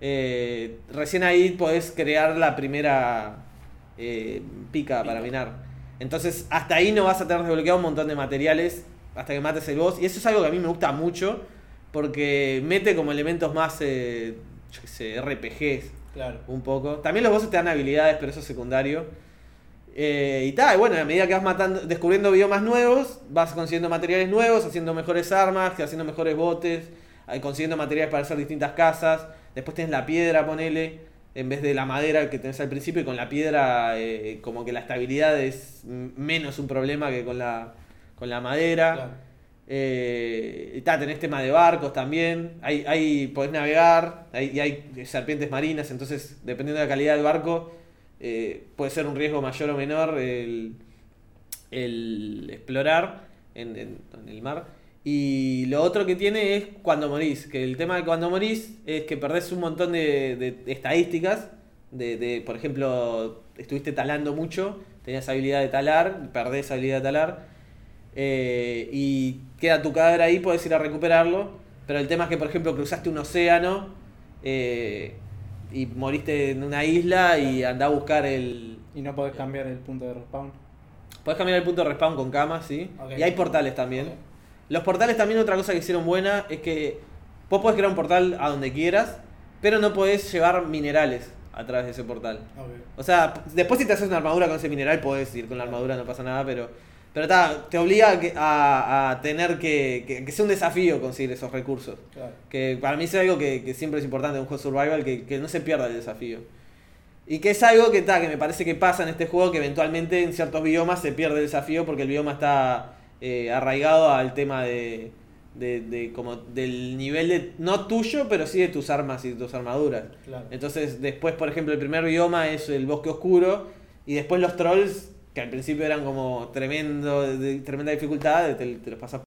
eh, recién ahí podés crear la primera eh, pica para minar. Entonces, hasta ahí no vas a tener desbloqueado un montón de materiales hasta que mates el boss. Y eso es algo que a mí me gusta mucho, porque mete como elementos más, yo qué sé, RPGs, Claro. un poco. También los bosses te dan habilidades, pero eso es secundario. Eh, y tal, y bueno, a medida que vas matando, descubriendo biomas nuevos, vas consiguiendo materiales nuevos, haciendo mejores armas, haciendo mejores botes, eh, consiguiendo materiales para hacer distintas casas. Después tienes la piedra, ponele, en vez de la madera que tenés al principio, y con la piedra eh, como que la estabilidad es menos un problema que con la, con la madera. Claro. Eh, tenés tema de barcos también. Hay, hay, podés navegar y hay serpientes marinas. Entonces, dependiendo de la calidad del barco, eh, puede ser un riesgo mayor o menor el, explorar en, el mar. Y lo otro que tiene es cuando morís. Que el tema de cuando morís es que perdés un montón de, estadísticas. De, de, por ejemplo, estuviste talando mucho, tenías habilidad de talar, perdés habilidad de talar. Eh, y queda tu cadáver ahí, puedes ir a recuperarlo. Pero el tema es que, por ejemplo, cruzaste un océano eh, y moriste en una isla y andá a buscar el. Y no podés cambiar el punto de respawn. Podés cambiar el punto de respawn con camas, sí. Y hay portales también. Los portales también, otra cosa que hicieron buena es que vos podés crear un portal a donde quieras, pero no podés llevar minerales a través de ese portal. O sea, después si te haces una armadura con ese mineral, podés ir con la armadura, no pasa nada, pero pero ta, te obliga a, a, a tener que, que, que sea un desafío conseguir esos recursos. Claro. Que para mí es algo que, que siempre es importante en un juego survival, que, que no se pierda el desafío. Y que es algo que, ta, que me parece que pasa en este juego, que eventualmente en ciertos biomas se pierde el desafío porque el bioma está eh, arraigado al tema de, de, de como del nivel de, no tuyo, pero sí de tus armas y de tus armaduras. Claro. Entonces, después, por ejemplo, el primer bioma es el bosque oscuro. Y después los trolls, que al principio eran como tremendo, de, tremenda dificultad, te, te los pasas.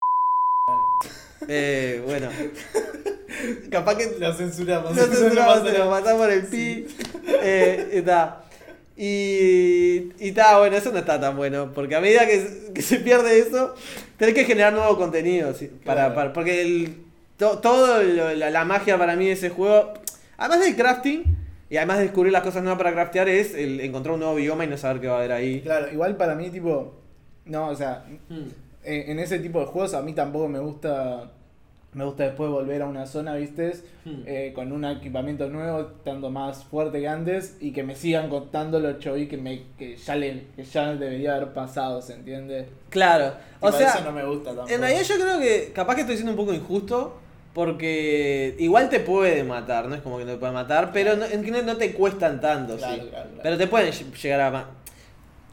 eh, bueno. Capaz que Lo censuramos. no censuramos, te lo matás por el pi. Eh, y ta. Y, y ta, bueno, eso no está tan bueno. Porque a medida que, que se pierde eso, tenés que generar nuevo contenido. ¿sí? Para, para- porque el, to- todo lo- la, la magia para mí de ese juego, además del crafting, y además de descubrir las cosas nuevas para craftear, es el encontrar un nuevo bioma y no saber qué va a haber ahí. Claro, igual para mí, tipo. No, o sea, Hmm. en, en ese tipo de juegos a mí tampoco me gusta. Me gusta después volver a una zona, ¿viste? Hmm. Eh, con un equipamiento nuevo, estando más fuerte que antes, y que me sigan contando lo choví que, me, que, ya le, que ya debería haber pasado, ¿se entiende? Claro. O Tipo, sea, eso no me gusta tampoco. En realidad yo creo que capaz que estoy siendo un poco injusto porque igual te puede matar, no es como que no te puede matar, pero no, no, te cuestan tanto, Claro, sí. claro, claro. Pero te pueden ll- llegar a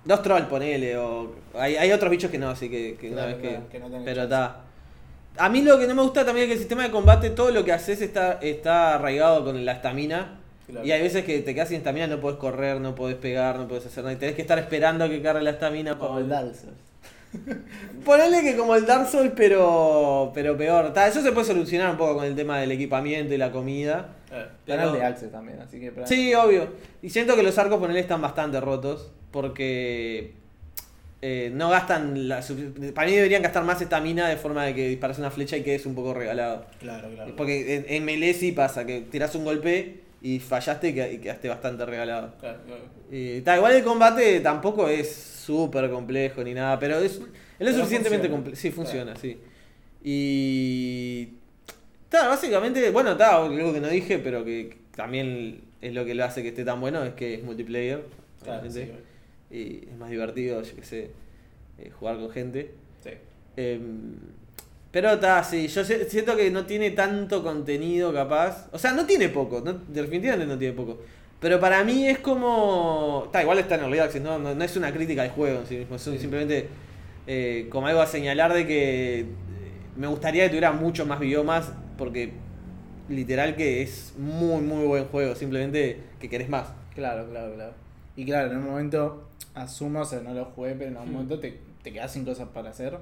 Dos trolls, ponele, o hay, hay otros bichos que no, así que, que una vez que... que no tenés pero está. A mí lo que no me gusta también es que el sistema de combate, todo lo que haces está, está arraigado con la estamina. Claro. Y hay veces que te quedas sin estamina, no puedes correr, no puedes pegar, no puedes hacer nada. Y tenés que estar esperando a que cargue la estamina. Como para- el Dark Souls. Ponele que como el Dark Souls, pero, pero peor. Ta, eso se puede solucionar un poco con el tema del equipamiento y la comida. Eh, Pero- Canal de Access también, así que. para- Sí, obvio. Y siento que los arcos, ponele, están bastante rotos. Porque eh, no gastan. La, para mí deberían gastar más estamina de forma de que disparas una flecha y quedes un poco regalado. Claro, claro. Porque en, en melee sí pasa, que tiras un golpe y fallaste y que- y quedaste bastante regalado. Claro, claro. Y ta, igual el combate tampoco es súper complejo ni nada, pero es, él es Pero suficientemente complejo. Sí, funciona, sí. Y. Ta, básicamente, bueno, está, algo que no dije, pero que también es lo que lo hace que esté tan bueno, es que es multiplayer. Sí, Y es más divertido, yo qué sé, eh, jugar con gente. sí. Em, pero está, sí, yo siento que no tiene tanto contenido capaz. O sea, no tiene poco, no, definitivamente no tiene poco. Pero para mí es como... Está, igual está en Early Access, ¿no? No, no es una crítica al juego en sí mismo, es Sí. simplemente eh, como algo a señalar de que eh, me gustaría que tuviera muchos más biomas porque literal que es muy, muy buen juego, simplemente que querés más. Claro, claro, claro. Y claro, en un momento, asumo, o sea, no lo jugué, pero en un Hmm. momento te, te quedas sin cosas para hacer.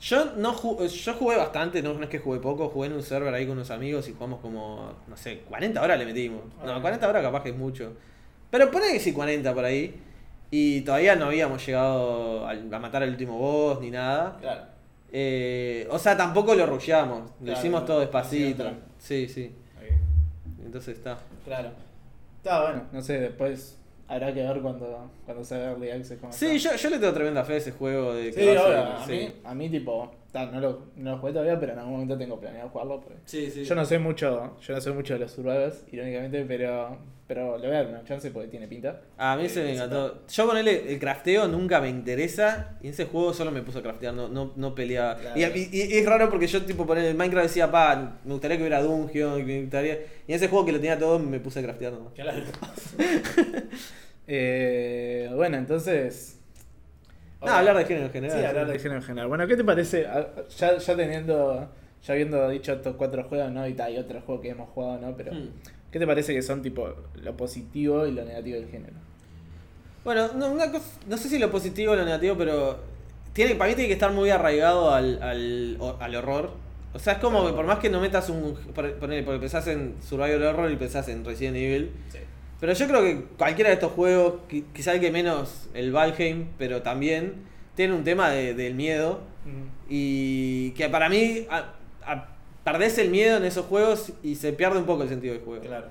Yo no ju- yo jugué bastante, no, no es que jugué poco, jugué en un server ahí con unos amigos y jugamos como, no sé, 40 horas le metimos. No, Ah. 40 horas capaz que es mucho. Pero pone que sí, 40 por ahí. Y todavía no habíamos llegado a matar al último boss ni nada. Claro. Eh, o sea, tampoco lo rusheamos, lo Claro, hicimos todo despacito. Sí, sí. Entonces está. Claro. Está bueno, no sé, después habrá que ver cuando, cuando se vea Early Access. cómo Sí, está. yo, yo le tengo tremenda fe a ese juego. De que Sí, va a ser- a, sí. mí, a mí tipo, no, lo, no lo jugué todavía, pero en algún momento tengo planeado jugarlo. porque Sí, sí. Yo no sé mucho, yo no sé mucho de los survivors, irónicamente, pero, pero le voy a dar una chance porque tiene pinta. A mí se me Eh, encantó. Yo ponerle el crafteo nunca me interesa. Y en ese juego solo me puso a craftear, no, no, no peleaba. Claro. Y, y- y es raro porque yo tipo poner el Minecraft decía, pa, me gustaría que hubiera dungeon, me gustaría. Y en ese juego que lo tenía todo me puse a craftear nomás. Eh, bueno, entonces... No, hablar de género en general. Sí, hablar de género en general. Bueno, ¿qué te parece? A- Ya, ya teniendo, ya habiendo dicho estos cuatro juegos, ¿no? Y hay otros juegos que hemos jugado, ¿no? Pero, Hmm. ¿qué te parece que son tipo lo positivo y lo negativo del género? Bueno, no, una cosa- no sé si lo positivo o lo negativo, pero tiene, para mí tiene que estar muy arraigado al, al, al horror. O sea, es como que por más que no metas un... por- Ponele, porque pensás en Survival Horror y pensás en Resident Evil. Sí. Pero yo creo que cualquiera de estos juegos, qui- quizá el que menos el Valheim, pero también tiene un tema de- del miedo. Y que para mí a- a- perdés el miedo en esos juegos y se pierde un poco el sentido del juego. Claro.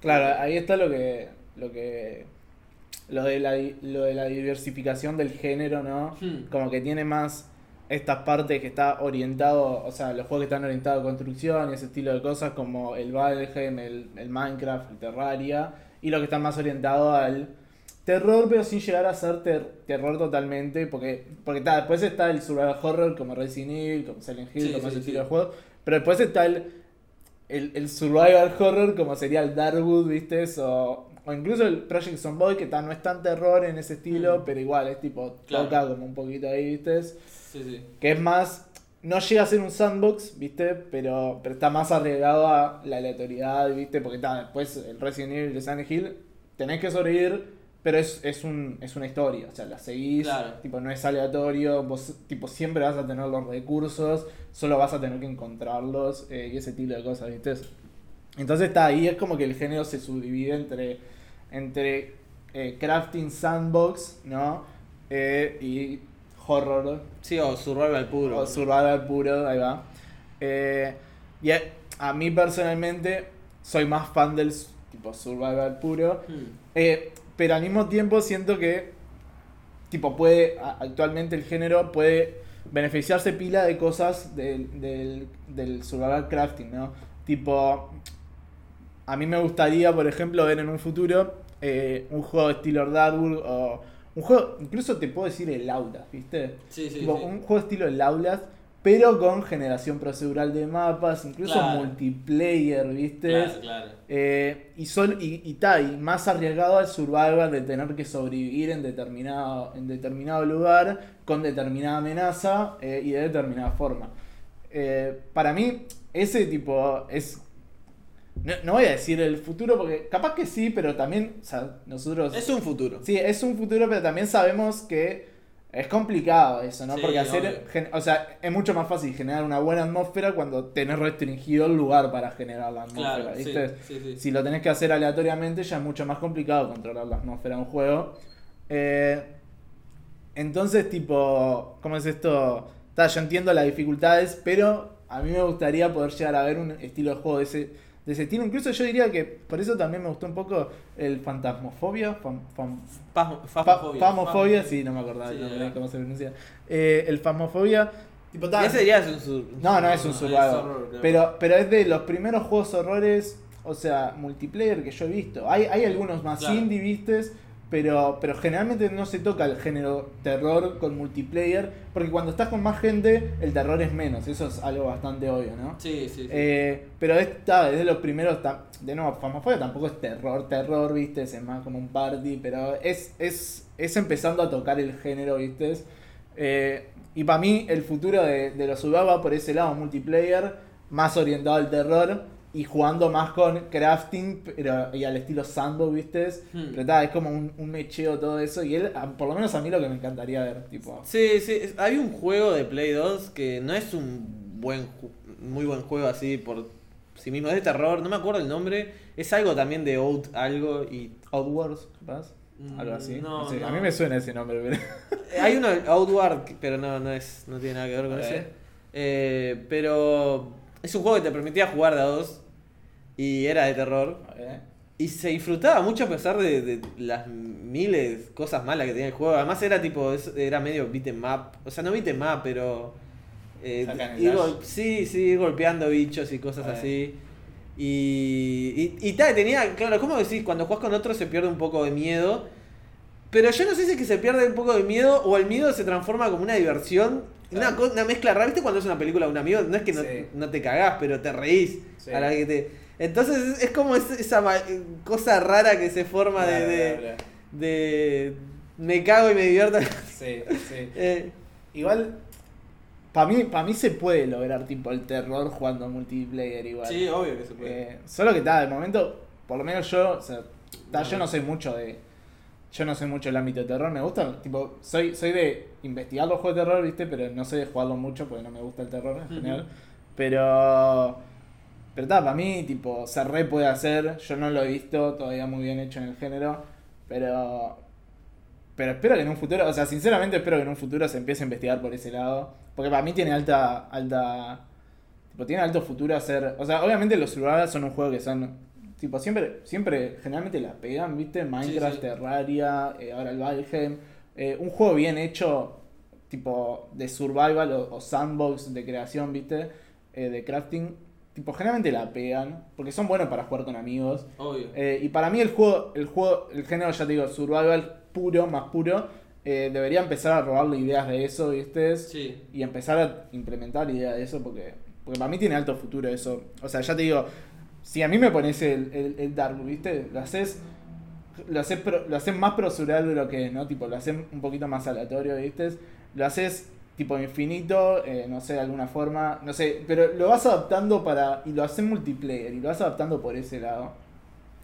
Claro, ahí está lo que. lo que. lo de la, lo de la diversificación del género, ¿no? Hmm. Como que tiene más estas partes que está orientado, o sea, los juegos que están orientados a construcción y ese estilo de cosas como el Valheim, el, el Minecraft, el Terraria, y lo que está más orientado al terror, pero sin llegar a ser ter- terror totalmente, porque, porque ta, después está el survival horror como Resident Evil, como Silent Hill, Sí, como sí, ese estilo de juego, pero después está el, el, el survival horror como sería el Darkwood, ¿viste? O, o incluso el Project Zomboid, que ta, no es tan terror en ese estilo, Mm. pero igual es tipo, Claro. toca como un poquito ahí, ¿viste? Sí, sí. Que es más, no llega a ser un sandbox, ¿viste? Pero, pero está más arriesgado a la aleatoriedad, ¿viste? Porque está después el Resident Evil de Silent Hill, tenés que sobrevivir, pero es, es, un, es una historia, o sea, la seguís, Claro. tipo, no es aleatorio, vos tipo siempre vas a tener los recursos, solo vas a tener que encontrarlos eh, y ese tipo de cosas, ¿viste? Entonces está ahí, es como que el género se subdivide entre, entre eh, crafting sandbox, ¿no? Eh, y horror, Sí, o Survival puro. o survival puro, ahí va. Eh, y a, a mí personalmente soy más fan del tipo survival puro. Hmm. Eh, pero al mismo tiempo siento que tipo puede actualmente el género puede beneficiarse pila de cosas del, del, del survival crafting, ¿no? Tipo, a mí me gustaría, por ejemplo, ver en un futuro eh, un juego de estilo Darkwood o un juego, incluso te puedo decir el Aulas, ¿viste? Sí, sí, Tipo, sí. un juego estilo el Aulas, pero con generación procedural de mapas, incluso Claro. multiplayer, ¿viste? Claro, claro. Eh, y, sol, y, y, ta, y más arriesgado al survival de tener que sobrevivir en determinado, en determinado lugar, con determinada amenaza eh, y de determinada forma. Eh, para mí, ese tipo es. No, no voy a decir el futuro porque capaz que sí, pero también o sea, nosotros. Es un futuro. Sí, es un futuro, pero también sabemos que es complicado eso, ¿no? Sí, Porque hacer, gen- o sea, es mucho más fácil generar una buena atmósfera cuando tenés restringido el lugar para generar la atmósfera, Claro, ¿viste? sí, sí. Si lo tenés que hacer aleatoriamente ya es mucho más complicado controlar la atmósfera de un juego. Eh, entonces, tipo, ¿cómo es esto? Ta, yo entiendo las dificultades, pero a mí me gustaría poder llegar a ver un estilo de juego de ese, de ese estilo. Incluso yo diría que por eso también me gustó un poco el Fantasmofobia. Fam- fam- Pasmo- Fa- Fasmofobia. Famofobia, sí, no me acordaba Sí, ya. cómo se pronuncia. Eh, el Famofobia. Tipo, ta- Y ese ya es un sur- no, no es un survival. pero, pero es de los primeros juegos horrores, o sea, multiplayer que yo he visto. Hay, hay algunos más Claro. indie, vistes, pero, pero generalmente no se toca el género terror con multiplayer, porque cuando estás con más gente, el terror es menos. Eso es algo bastante obvio, ¿no? Sí, sí, sí. Eh, pero esta es de los primeros. De nuevo, Famofobia tampoco es terror, terror, ¿viste? Es más como un party, pero es, es, es empezando a tocar el género, ¿viste? Eh, y para mí, el futuro de, de los va por ese lado, multiplayer, más orientado al terror y jugando más con crafting pero, y al estilo sandbox, ¿viste? Hmm. Pero ta, es como un, un mecheo todo eso. Y él, por lo menos a mí, lo que me encantaría ver, tipo. Sí, sí. Hay un juego de Play 2 que no es un buen muy buen juego así por sí mismo. Es de terror, no me acuerdo el nombre. Es algo también de Out algo y... Outwards, capaz. Algo así. Mm, No, sé, A mí me suena ese nombre, pero. Hay uno, Outward, pero no, no, es, no tiene nada que ver con ese. Eh, pero es un juego que te permitía jugar de a dos y era de terror. Y se disfrutaba mucho a pesar de, de las miles cosas malas que tenía el juego. Además era tipo, era medio beat 'em up. O sea, no beat 'em up, pero... eh, ir sí, sí, ir golpeando bichos y cosas así. Y, y, y tal, tenía, claro, ¿cómo decís? Cuando juegas con otro se pierde un poco de miedo. Pero yo no sé si es que se pierde un poco de miedo o el miedo se transforma como una diversión. Una, Claro. una mezcla rara. ¿Viste cuando es una película de un amigo? No es que no, Sí. no te cagás, pero te reís. Sí. A la que te... Entonces es, es como es- esa ma- cosa rara que se forma de, de, me cago y me divierto. Sí, sí. Eh, Igual, para mí, para mí se puede lograr tipo el terror jugando multiplayer igual. obvio que se Eh, solo que está, de momento, por lo menos yo, o sea, ta, yo no soy mucho de. Yo no soy mucho del ámbito de terror, me gusta, tipo, soy, soy de investigar los juegos de terror, viste, pero no soy de jugarlo mucho porque no me gusta el terror en general. Pero. Pero está, para mí, tipo, se re puede hacer. Yo no lo he visto todavía muy bien hecho en el género. Pero. Pero espero que en un futuro, o sea, sinceramente espero que en un futuro se empiece a investigar por ese lado. Porque para mí tiene alta. alta. Tipo, tiene alto futuro hacer. O sea, obviamente los survival son un juego que son. Tipo, siempre, siempre, generalmente la pegan, ¿viste? Minecraft, sí. Terraria, eh, ahora el Valheim. Eh, un juego bien hecho, tipo de survival o, o sandbox de creación, ¿viste? Eh, de crafting. Tipo, generalmente la pegan. Porque son buenos para jugar con amigos. Obvio. Eh, y para mí el juego, el juego, el género, ya te digo, survival puro, más puro, eh, debería empezar a robarle ideas de eso, ¿viste? Sí. Y empezar a implementar ideas de eso porque, porque para mí tiene alto futuro eso. O sea, ya te digo, si a mí me pones el, el, el Dark, ¿viste? Lo haces, lo haces, pro- lo haces más procedural de lo que es, ¿no? Tipo, lo haces un poquito más aleatorio, ¿viste? Lo haces tipo infinito, eh, no sé, de alguna forma, no sé, pero lo vas adaptando para, y lo haces multiplayer, y lo vas adaptando por ese lado.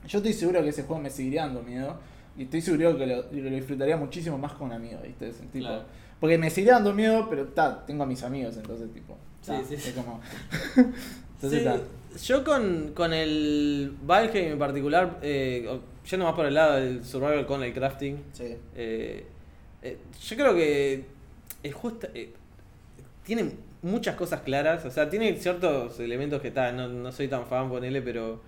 Yo estoy seguro que ese juego me seguiría dando miedo. Y estoy seguro que lo, disfrutaría muchísimo más con amigos, ¿viste? Tipo- Claro. Porque me seguiría dando miedo, pero ta, tengo a mis amigos, entonces tipo. ta, Sí, sí, sí. Es como. Sí, entonces ta. yo con, con el Valheim en particular, eh, yendo más por el lado del survival con el crafting, Sí. eh, eh, yo creo que el juego está- eh, tiene muchas cosas claras, o sea, tiene ciertos elementos que tal, no, no soy tan fan, ponele, pero,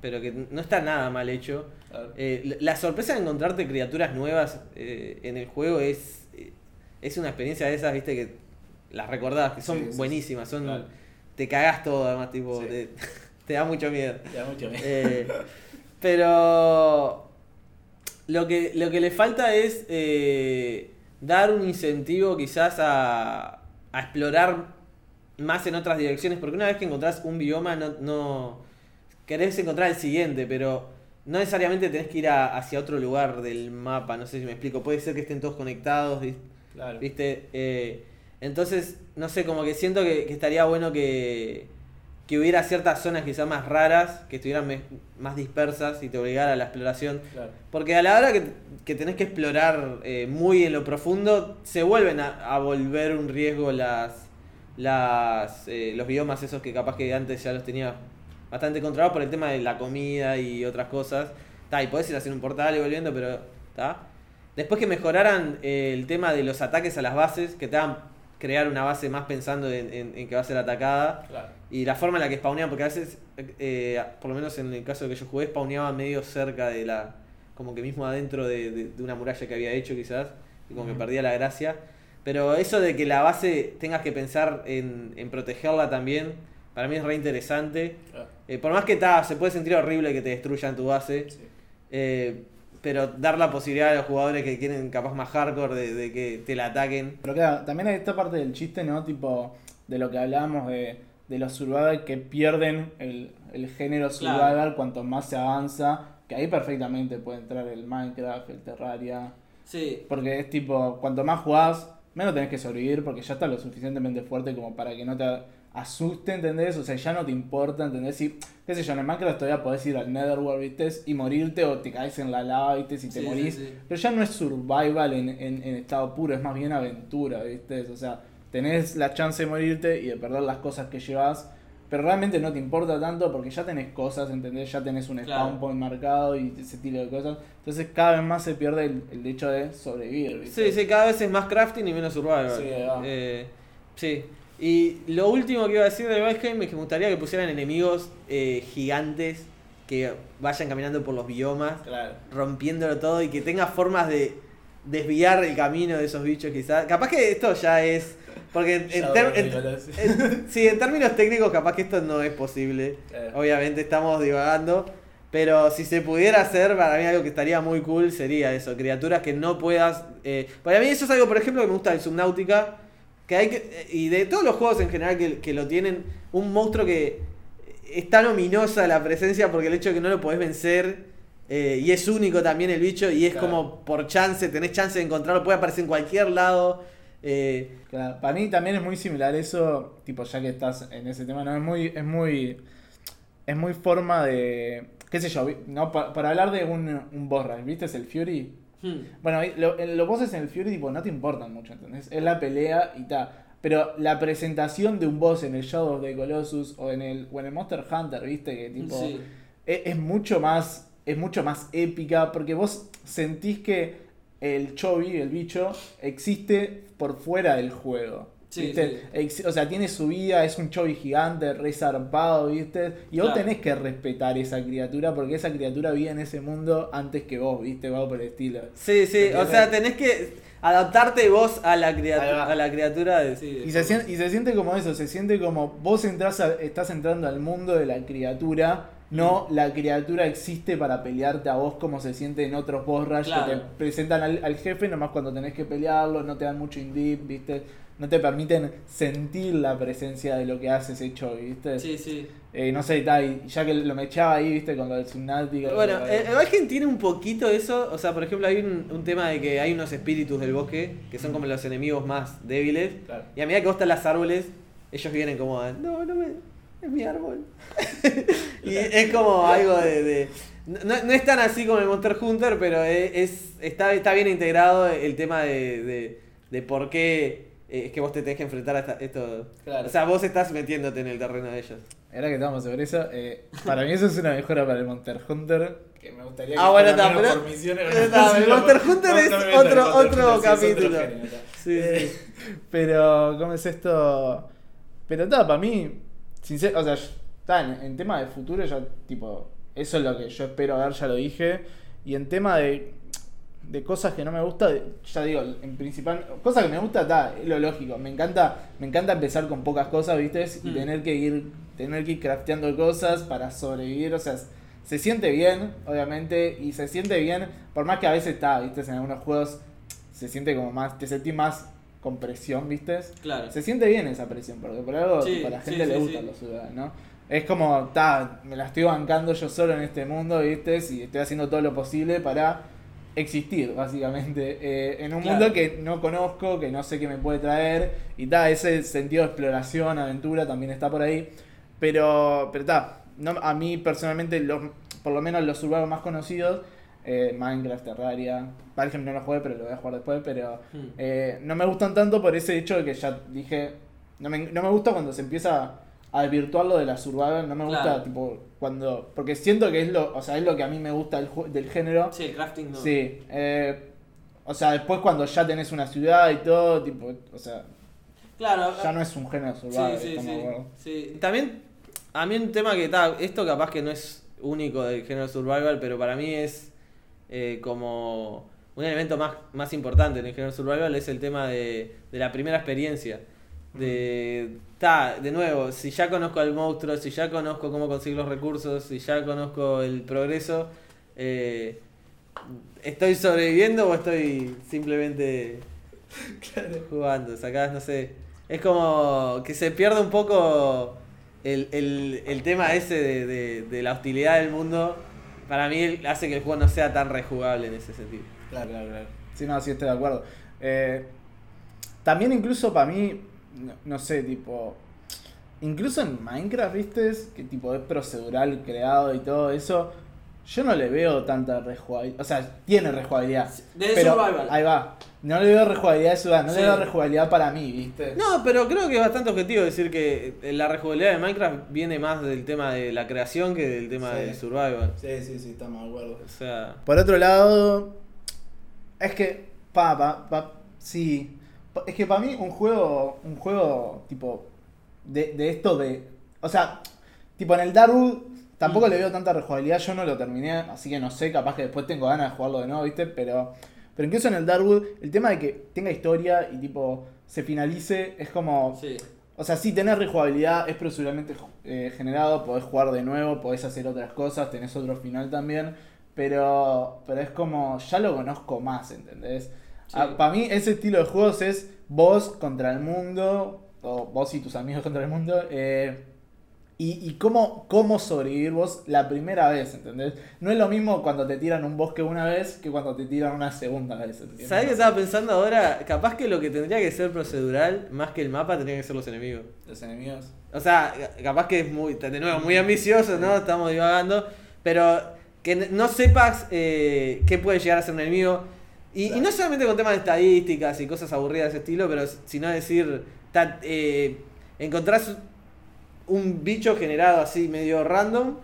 pero que no está nada mal hecho. Claro. Eh, la- sorpresa de encontrarte criaturas nuevas eh, en el juego es, eh, es una experiencia de esas, viste, que las recordás, que son Sí, sí, sí. buenísimas, son Claro. te cagás todo, además, tipo, Sí. te, te da mucho miedo. Ya mucho miedo. Eh, pero lo que, lo que le falta es dar un incentivo quizás a, a explorar más en otras direcciones, porque una vez que encontrás un bioma no, no querés encontrar el siguiente, pero no necesariamente tenés que ir a- hacia otro lugar del mapa, no sé si me explico, puede ser que estén todos conectados, ¿viste? Claro. ¿Viste? Eh, entonces, no sé, como que siento que, que estaría bueno que, que hubiera ciertas zonas quizás más raras, que estuvieran me- más dispersas y te obligara a la exploración. Claro. Porque a la hora que, que tenés que explorar eh, muy en lo profundo, se vuelven a, a volver un riesgo las, las eh, los biomas esos que capaz que antes ya los tenía bastante controlados por el tema de la comida y otras cosas. Ta, y podés ir haciendo un portal y volviendo, pero está. Después que mejoraran eh, el tema de los ataques a las bases, que te hagan crear una base más pensando en, en- en que va a ser atacada. Claro. Y la forma en la que spawneaban, porque a veces, eh, por lo menos en el caso que yo jugué, spawneaba medio cerca de la. como que mismo adentro de, de- de una muralla que había hecho, quizás, y como que perdía la gracia. Pero eso de que la base tengas que pensar en, en protegerla también, para mí es re interesante. Claro. Eh, por más que ta, se puede sentir horrible que te destruyan tu base, Sí. eh, pero dar la posibilidad a los jugadores que quieren capaz más hardcore de, de que te la ataquen. Pero claro, también hay esta parte del chiste, ¿no? Tipo, de lo que hablábamos de, de los survival que pierden el, el género Claro. survival cuanto más se avanza. Que ahí perfectamente puede entrar el Minecraft, el Terraria. Sí, Porque es tipo, cuanto más jugás, menos tenés que sobrevivir porque ya está lo suficientemente fuerte como para que no te asuste, ¿entendés? O sea, ya no te importa, ¿entendés? Si, qué sé yo, en el Minecraft todavía podés ir al Netherworld, ¿viste? Y morirte o te caes en la lava, ¿viste? Si te Sí, morís. sí. Pero ya no es survival en, en- en estado puro, es más bien aventura, ¿viste? O sea, tenés la chance de morirte y de perder las cosas que llevas. Pero realmente no te importa tanto porque ya tenés cosas, ¿entendés? Ya tenés un Claro. spawn point marcado y ese tipo de cosas. Entonces cada vez más se pierde el, el hecho de sobrevivir, ¿viste? Sí, sí, cada vez es más crafting y menos survival. Sí. Eh, sí. Y lo último que iba a decir de Valheim es que me gustaría que pusieran enemigos eh, gigantes que vayan caminando por los biomas, Claro. rompiéndolo todo y que tenga formas de desviar el camino de esos bichos quizás. Capaz que esto ya es... Porque en, sí, en términos técnicos capaz que esto no es posible. Claro. Obviamente estamos divagando. Pero si se pudiera hacer, para mí algo que estaría muy cool sería eso, criaturas que no puedas... eh, para mí eso es algo, por ejemplo, que me gusta de Subnautica, que hay que, y de todos los juegos en general que, que lo tienen, un monstruo que es tan ominosa la presencia porque el hecho de que no lo podés vencer, eh, y es único también el bicho, y es Claro. como por chance, tenés chance de encontrarlo, puede aparecer en cualquier lado. eh, Claro, para mí también es muy similar eso, tipo ya que estás en ese tema, no es muy, es muy, es muy forma de, qué sé yo, no Pa- para hablar de un, un boss rush, ¿viste? Es el Fury. Hmm, Bueno, lo- en- los bosses en el Fury tipo no te importan mucho, ¿entendés? Es la pelea y ta. Pero la presentación de un boss en el Shadow of the Colossus o en el, o en el Monster Hunter, ¿viste? Que tipo sí. es, es mucho más es mucho más épica porque vos sentís que el chobi, el bicho, existe por fuera del juego. Sí, ¿viste? sí. Ex- o sea, tiene su vida, es un chobi gigante, re zarpado, ¿viste? Y vos Claro. tenés que respetar esa criatura porque esa criatura vive en ese mundo antes que vos, ¿viste? Va por el estilo. Sí, sí, o sea, tenés que adaptarte vos a la, criatura a la criatura de... sí, Y se, sien- y se siente como eso, se siente como vos entras a- estás entrando al mundo de la criatura, no la criatura existe para pelearte a vos como se siente en otros boss rush Claro. que te presentan al, al jefe nomás cuando tenés que pelearlo, no te dan mucho indip, ¿viste? No te permiten sentir la presencia de lo que hace ese choy, ¿viste? Sí, sí. Eh, no sé, ya que lo me echaba ahí, ¿viste? Con lo del Subnautica. Bueno, el Valheim tiene un poquito eso, o sea, por ejemplo, hay un, un tema de que hay unos espíritus del bosque que son como los enemigos más débiles, Claro. y a medida que vos estás en las árboles, ellos vienen como, no, no me, es mi árbol. y es como algo de... de- no, no es tan así como el Monster Hunter, pero es, es- está, está bien integrado el tema de, de, de por qué eh, es que vos te tenés que enfrentar a esta- esto. Claro. O sea, vos estás metiéndote en el terreno de ellos. Ahora que estamos sobre eso, eh, para mí eso es una mejora para el Monster Hunter. Que me gustaría Ah, bueno, fuera está, menos pero- por misiones, está, el sino Monster por- Hunter es otro- Monster otro Hunter, sí, es capítulo. género, está. Sí, Eh, sí. Pero, ¿cómo es esto? Pero está, para mí, sincero, o sea, está en, en tema de futuro, ya, tipo, eso es lo que yo espero ver, ya lo dije. Y en tema de, de cosas que no me gusta, ya digo, en principal, cosas que me gusta, está, es lo lógico. Me encanta, me encanta empezar con pocas cosas, ¿viste? Y Mm. tener que ir, tener que ir crafteando cosas para sobrevivir, o sea, se siente bien, obviamente, y se siente bien, por más que a veces está, ¿viste? En algunos juegos se siente como más, te sentís más con presión, ¿viste? Claro. Se siente bien esa presión, porque por algo Sí, tipo, a la gente sí, le gustan sí. los ciudadanos, ¿no? Es como, ta, me la estoy bancando yo solo en este mundo, ¿viste? Y estoy haciendo todo lo posible para existir, básicamente. eh, en un Claro. mundo que no conozco, que no sé qué me puede traer. Y ta, ese sentido de exploración, aventura también está por ahí. Pero, pero ta, no, a mí personalmente, los, por lo menos los urbanos más conocidos, eh, Minecraft, Terraria, Valheim no lo jugué, pero lo voy a jugar después, pero Hmm. eh, no me gustan tanto por ese hecho de que ya dije, no me, no me gusta cuando se empieza a desvirtuar lo de la survival, no me gusta Claro. tipo cuando, porque siento que es lo, o sea, es lo que a mí me gusta del, del género. Sí, el crafting no. Sí, eh, o sea, después cuando ya tenés una ciudad y todo, tipo, o sea, Claro. ya no es un género Sí, survival, sí, sí, acuerdo. sí. También, a mí un tema que está, esto capaz que no es único del género survival, pero para mí es eh, como un elemento más, más importante en el género survival, es el tema de, de la primera experiencia. De, ta, de nuevo, si ya conozco al monstruo, si ya conozco cómo conseguir los recursos, si ya conozco el progreso, eh, ¿estoy sobreviviendo o estoy simplemente jugando, sacás, no sé. Es como que se pierde un poco el, el- el tema ese de, de- de la hostilidad del mundo. Para mí hace que el juego no sea tan rejugable en ese sentido. Claro, claro, claro. Sí, no, sí estoy de acuerdo. Eh, también incluso para mí, no, no sé, tipo... Incluso en Minecraft, ¿viste? Que tipo es procedural creado y todo eso. Yo no le veo tanta rejugabilidad. O sea, tiene rejugabilidad. De pero survival. Ahí va. No le veo rejugabilidad de no Sí. le veo rejugabilidad para mí, ¿viste? No, pero creo que es bastante objetivo decir que la rejugabilidad de Minecraft viene más del tema de la creación que del tema Sí. del survival. Sí, sí, sí, estamos de acuerdo. O sea, Por otro lado, es que, pa, pa, pa, sí. Es que para mí un juego, un juego tipo de, de esto de, o sea, tipo en el Darwood tampoco Mm. le veo tanta rejugabilidad, yo no lo terminé, así que no sé, capaz que después tengo ganas de jugarlo de nuevo, ¿viste? Pero, pero incluso en el Darkwood, el tema de que tenga historia y tipo se finalice es como... Sí. O sea, sí, tenés rejugabilidad, es proceduralmente eh, generado, podés jugar de nuevo, podés hacer otras cosas, tenés otro final también, pero, pero es como, ya lo conozco más, ¿entendés? Sí. Para mí ese estilo de juegos es vos contra el mundo, o vos y tus amigos contra el mundo, eh, y, y cómo, cómo sobrevivir vos la primera vez, ¿entendés? No es lo mismo cuando te tiran un bosque una vez que cuando te tiran una segunda vez. ¿Sabés qué estaba pensando ahora? Capaz que lo que tendría que ser procedural, más que el mapa, tendrían que ser los enemigos. Los enemigos. O sea, capaz que es muy, de nuevo, muy ambicioso, ¿no? Estamos divagando. Pero que no sepas eh, qué puede llegar a ser un enemigo. Y, y no solamente con temas de estadísticas y cosas aburridas de ese estilo, pero sino decir, ta- eh, encontrás un bicho generado así medio random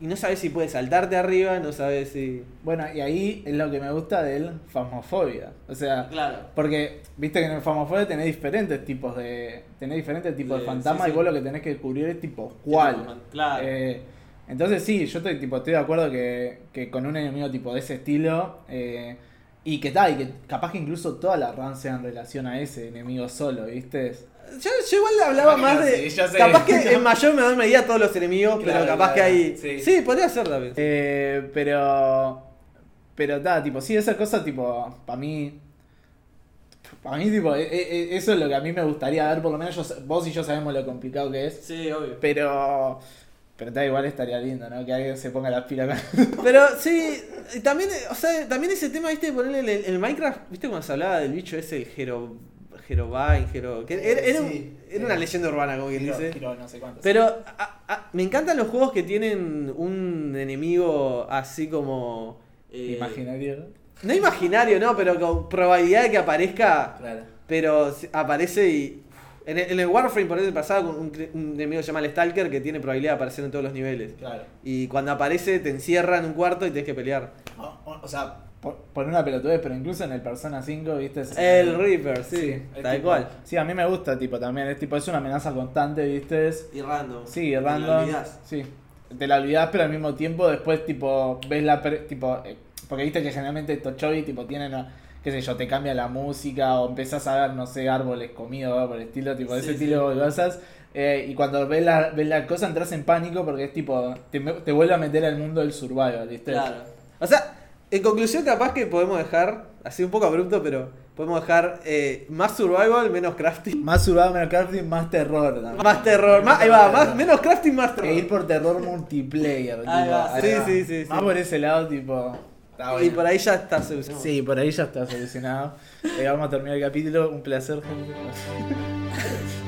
y no sabes si puede saltarte arriba, no sabes si... Bueno, y ahí es lo que me gusta del Phasmophobia. O sea, Claro. porque viste que en el Phasmophobia tenés diferentes tipos de. Tenés diferentes tipos de, De- fantasmas sí, y vos lo que tenés que descubrir es tipo cuál. Claro. Eh, entonces sí, yo estoy, tipo, estoy de acuerdo que, que con un enemigo tipo de ese estilo. eh, y que tal, y que capaz que incluso toda la run sea en relación a ese enemigo solo, ¿viste? Yo, yo igual hablaba Capaz más de. yo sé. capaz que en mayor menor medida todos los enemigos, Claro, pero capaz claro, que hay. sí. Sí, podría ser también. Eh, pero. Pero está, tipo, sí, esa cosa, tipo, para mí. Para mí, tipo, e- e- eso es lo que a mí me gustaría ver, por lo menos yo vos y yo sabemos lo complicado que es. Sí, obvio. Pero. Pero está igual estaría lindo, ¿no? Que alguien se ponga las pilas. Pero sí, y también, o sea, también ese tema, viste, ponerle en el, el Minecraft, viste cuando se hablaba del bicho ese, el Jero. Jerobine, Jero. Que era, era un- Sí, era una eh, leyenda urbana, como quien dice. giro no sé cuántos. Pero a- a- me encantan los juegos que tienen un enemigo así como. eh, Imaginario. No imaginario, no, pero con probabilidad de que aparezca. Claro. Pero aparece y. En el, en el Warframe por ejemplo pasaba con un, enemigo que se llama el Stalker que tiene probabilidad de aparecer en todos los niveles. Claro. Y cuando aparece te encierra en un cuarto y tienes que pelear. O, o- o sea, por, por una pelotudez, pero incluso en el Persona 5, ¿viste? Es- El Reaper, sí, es tal tipo- cual. Sí, a mí me gusta, tipo, también. Es tipo, es una amenaza constante, ¿viste? Es- Y random. Sí, random. Sí. Te la olvidás, pero al mismo tiempo después, tipo, ves la. tipo, eh, porque viste que generalmente Tochobi, tipo, tienen. a- qué sé yo, te cambia la música o empezás a ver, no sé, árboles comidos o por el estilo, tipo, de Sí, ese sí. estilo de cosas. eh, y cuando ves la, ves la cosa entras en pánico porque es tipo, te, te vuelve a meter al mundo del survival, ¿viste? Claro. O sea, en conclusión, capaz que podemos dejar, así un poco abrupto, pero podemos dejar eh, más survival, menos crafting. Más survival, menos crafting, más terror también. Más terror, más, ahí va, más, menos crafting, más E ir terror. por terror multiplayer. Ahí tipo, va, ahí sí, va. sí, sí, Más sí. por ese lado, tipo. Y por ahí ya está solucionado. Sí, por ahí ya está solucionado. Eh, vamos a terminar el capítulo. Un placer, gente.